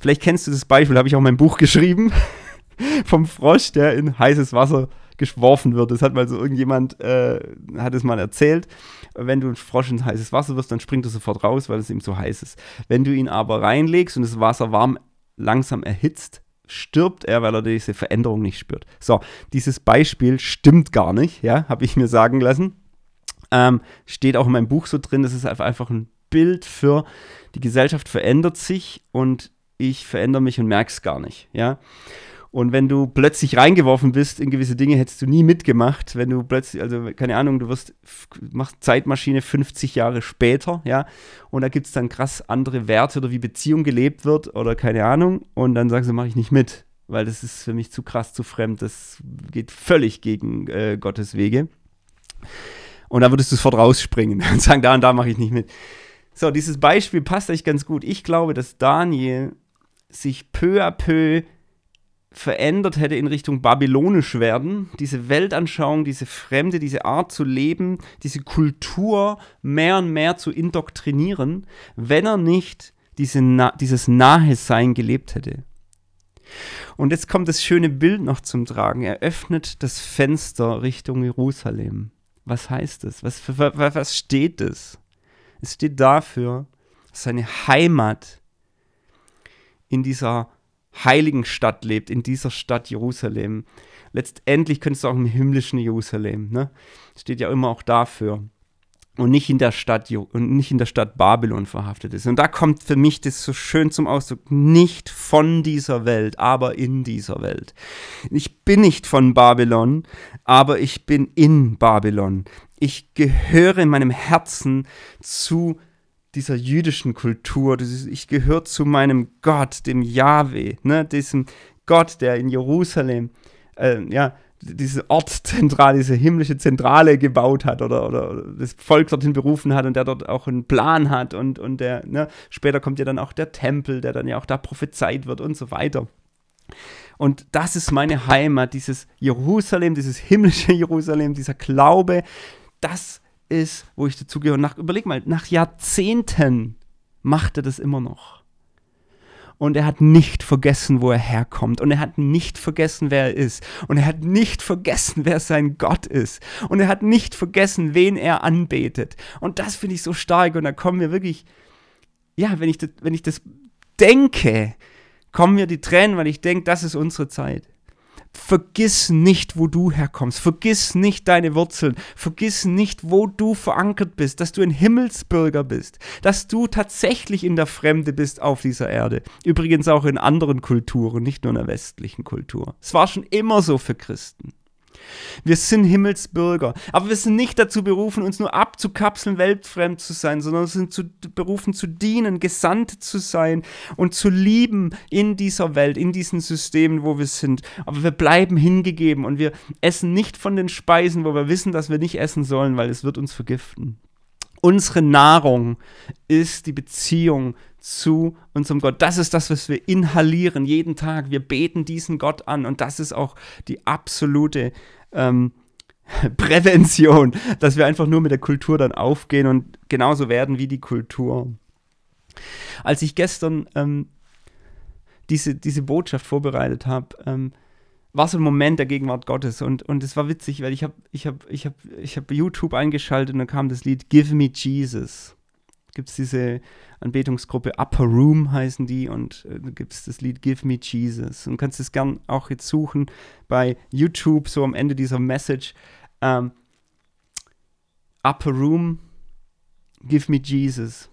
Vielleicht kennst du das Beispiel, habe ich auch in meinem Buch geschrieben. vom Frosch, der in heißes Wasser geschworfen wird. Das hat mal so irgendjemand, äh, hat es mal erzählt. Wenn du einen Frosch in heißes Wasser wirst, dann springt er sofort raus, weil es ihm zu heiß ist. Wenn du ihn aber reinlegst und das Wasser warm langsam erhitzt, stirbt er, weil er diese Veränderung nicht spürt. So, dieses Beispiel stimmt gar nicht, ja, habe ich mir sagen lassen. Ähm, steht auch in meinem Buch so drin, das ist einfach ein Bild für die Gesellschaft verändert sich und ich verändere mich und merke es gar nicht, ja. Und wenn du plötzlich reingeworfen bist in gewisse Dinge, hättest du nie mitgemacht. Wenn du plötzlich, also keine Ahnung, du wirst, machst Zeitmaschine 50 Jahre später, ja, und da gibt es dann krass andere Werte oder wie Beziehung gelebt wird oder keine Ahnung. Und dann sagst du, mache ich nicht mit, weil das ist für mich zu krass, zu fremd. Das geht völlig gegen äh, Gottes Wege. Und da würdest du sofort rausspringen und sagen, da und da mache ich nicht mit. So, dieses Beispiel passt eigentlich ganz gut. Ich glaube, dass Daniel sich peu à peu verändert hätte in Richtung babylonisch werden, diese Weltanschauung, diese Fremde, diese Art zu leben, diese Kultur mehr und mehr zu indoktrinieren, wenn er nicht diese Na dieses Nahe-Sein gelebt hätte. Und jetzt kommt das schöne Bild noch zum Tragen. Er öffnet das Fenster Richtung Jerusalem. Was heißt das? Was, für, was steht das? Es steht dafür, dass seine Heimat in dieser heiligen Stadt lebt, in dieser Stadt Jerusalem. Letztendlich könntest du auch im himmlischen Jerusalem, ne? Steht ja immer auch dafür. Und nicht in der Stadt und nicht in der Stadt Babylon verhaftet ist. Und da kommt für mich das so schön zum Ausdruck, nicht von dieser Welt, aber in dieser Welt. Ich bin nicht von Babylon, aber ich bin in Babylon. Ich gehöre in meinem Herzen zu dieser jüdischen Kultur. Ich gehöre zu meinem Gott, dem Yahweh, ne, diesem Gott, der in Jerusalem, äh, ja, diese Ortszentrale, diese himmlische Zentrale gebaut hat oder, oder das Volk dorthin berufen hat und der dort auch einen Plan hat und, und der, ne, später kommt ja dann auch der Tempel, der dann ja auch da prophezeit wird und so weiter. Und das ist meine Heimat, dieses Jerusalem, dieses himmlische Jerusalem, dieser Glaube, das ist, wo ich dazugehöre. Nach, überleg mal, nach Jahrzehnten macht er das immer noch. Und er hat nicht vergessen, wo er herkommt. Und er hat nicht vergessen, wer er ist. Und er hat nicht vergessen, wer sein Gott ist. Und er hat nicht vergessen, wen er anbetet. Und das finde ich so stark. Und da kommen wir wirklich, ja, wenn ich das, wenn ich das denke, kommen mir die Tränen, weil ich denke, das ist unsere Zeit. Vergiss nicht, wo du herkommst. Vergiss nicht deine Wurzeln. Vergiss nicht, wo du verankert bist, dass du ein Himmelsbürger bist, dass du tatsächlich in der Fremde bist auf dieser Erde. Übrigens auch in anderen Kulturen, nicht nur in der westlichen Kultur. Es war schon immer so für Christen. Wir sind Himmelsbürger. Aber wir sind nicht dazu berufen, uns nur abzukapseln, weltfremd zu sein, sondern wir sind zu, berufen zu dienen, gesandt zu sein und zu lieben in dieser Welt, in diesen Systemen, wo wir sind. Aber wir bleiben hingegeben und wir essen nicht von den Speisen, wo wir wissen, dass wir nicht essen sollen, weil es wird uns vergiften. Unsere Nahrung ist die Beziehung zu unserem Gott. Das ist das, was wir inhalieren jeden Tag. Wir beten diesen Gott an und das ist auch die absolute ähm, Prävention, dass wir einfach nur mit der Kultur dann aufgehen und genauso werden wie die Kultur. Als ich gestern ähm, diese, diese Botschaft vorbereitet habe, ähm, war so ein Moment der Gegenwart Gottes und, und es war witzig, weil ich habe ich hab, ich hab, ich hab YouTube eingeschaltet und dann kam das Lied Give Me Jesus. Gibt es diese Anbetungsgruppe Upper Room heißen die und äh, gibt es das Lied Give Me Jesus und kannst es gern auch jetzt suchen bei YouTube, so am Ende dieser Message. Ähm, Upper Room, Give Me Jesus.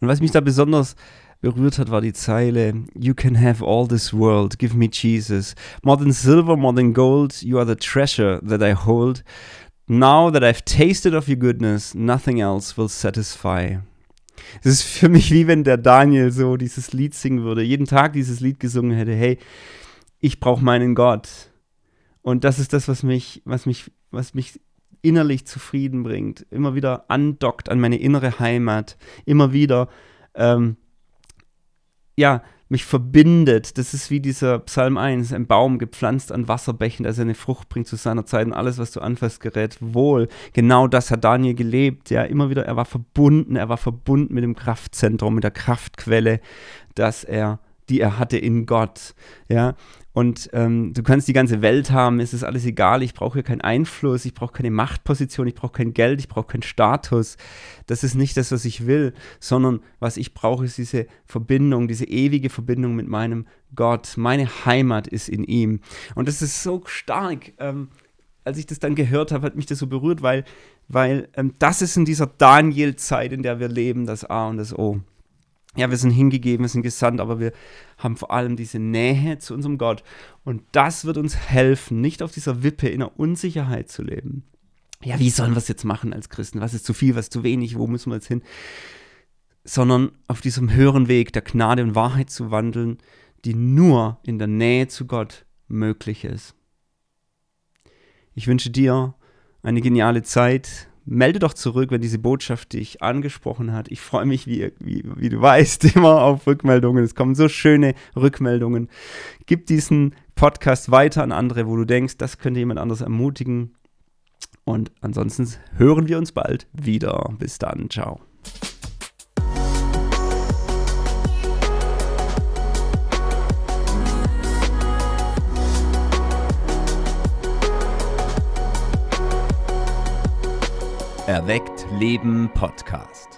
Und was mich da besonders berührt hat, war die Zeile You can have all this world, give me Jesus. More than silver, more than gold, you are the treasure that I hold. Now that I've tasted of your goodness, nothing else will satisfy. Es ist für mich wie wenn der Daniel so dieses Lied singen würde, jeden Tag dieses Lied gesungen hätte, hey, ich brauche meinen Gott. Und das ist das, was mich, was mich, was mich innerlich zufrieden bringt, immer wieder andockt an meine innere Heimat, immer wieder ähm, ja, mich verbindet. Das ist wie dieser Psalm 1, ein Baum gepflanzt an Wasserbächen, der seine Frucht bringt zu seiner Zeit und alles, was du anfasst, gerät wohl. Genau das hat Daniel gelebt. Ja, immer wieder, er war verbunden, er war verbunden mit dem Kraftzentrum, mit der Kraftquelle, dass er die er hatte in Gott. Ja, und ähm, du kannst die ganze Welt haben, es ist alles egal, ich brauche hier keinen Einfluss, ich brauche keine Machtposition, ich brauche kein Geld, ich brauche keinen Status. Das ist nicht das, was ich will, sondern was ich brauche, ist diese Verbindung, diese ewige Verbindung mit meinem Gott. Meine Heimat ist in ihm. Und das ist so stark. Ähm, als ich das dann gehört habe, hat mich das so berührt, weil, weil ähm, das ist in dieser Daniel-Zeit, in der wir leben, das A und das O ja, wir sind hingegeben, wir sind gesandt, aber wir haben vor allem diese Nähe zu unserem Gott. Und das wird uns helfen, nicht auf dieser Wippe in der Unsicherheit zu leben. Ja, wie sollen wir es jetzt machen als Christen? Was ist zu viel, was ist zu wenig? Wo müssen wir jetzt hin? Sondern auf diesem höheren Weg der Gnade und Wahrheit zu wandeln, die nur in der Nähe zu Gott möglich ist. Ich wünsche dir eine geniale Zeit melde doch zurück, wenn diese Botschaft dich angesprochen hat. Ich freue mich, wie, wie, wie du weißt, immer auf Rückmeldungen. Es kommen so schöne Rückmeldungen. Gib diesen Podcast weiter an andere, wo du denkst, das könnte jemand anders ermutigen. Und ansonsten hören wir uns bald wieder. Bis dann. Ciao. Erweckt Leben Podcast.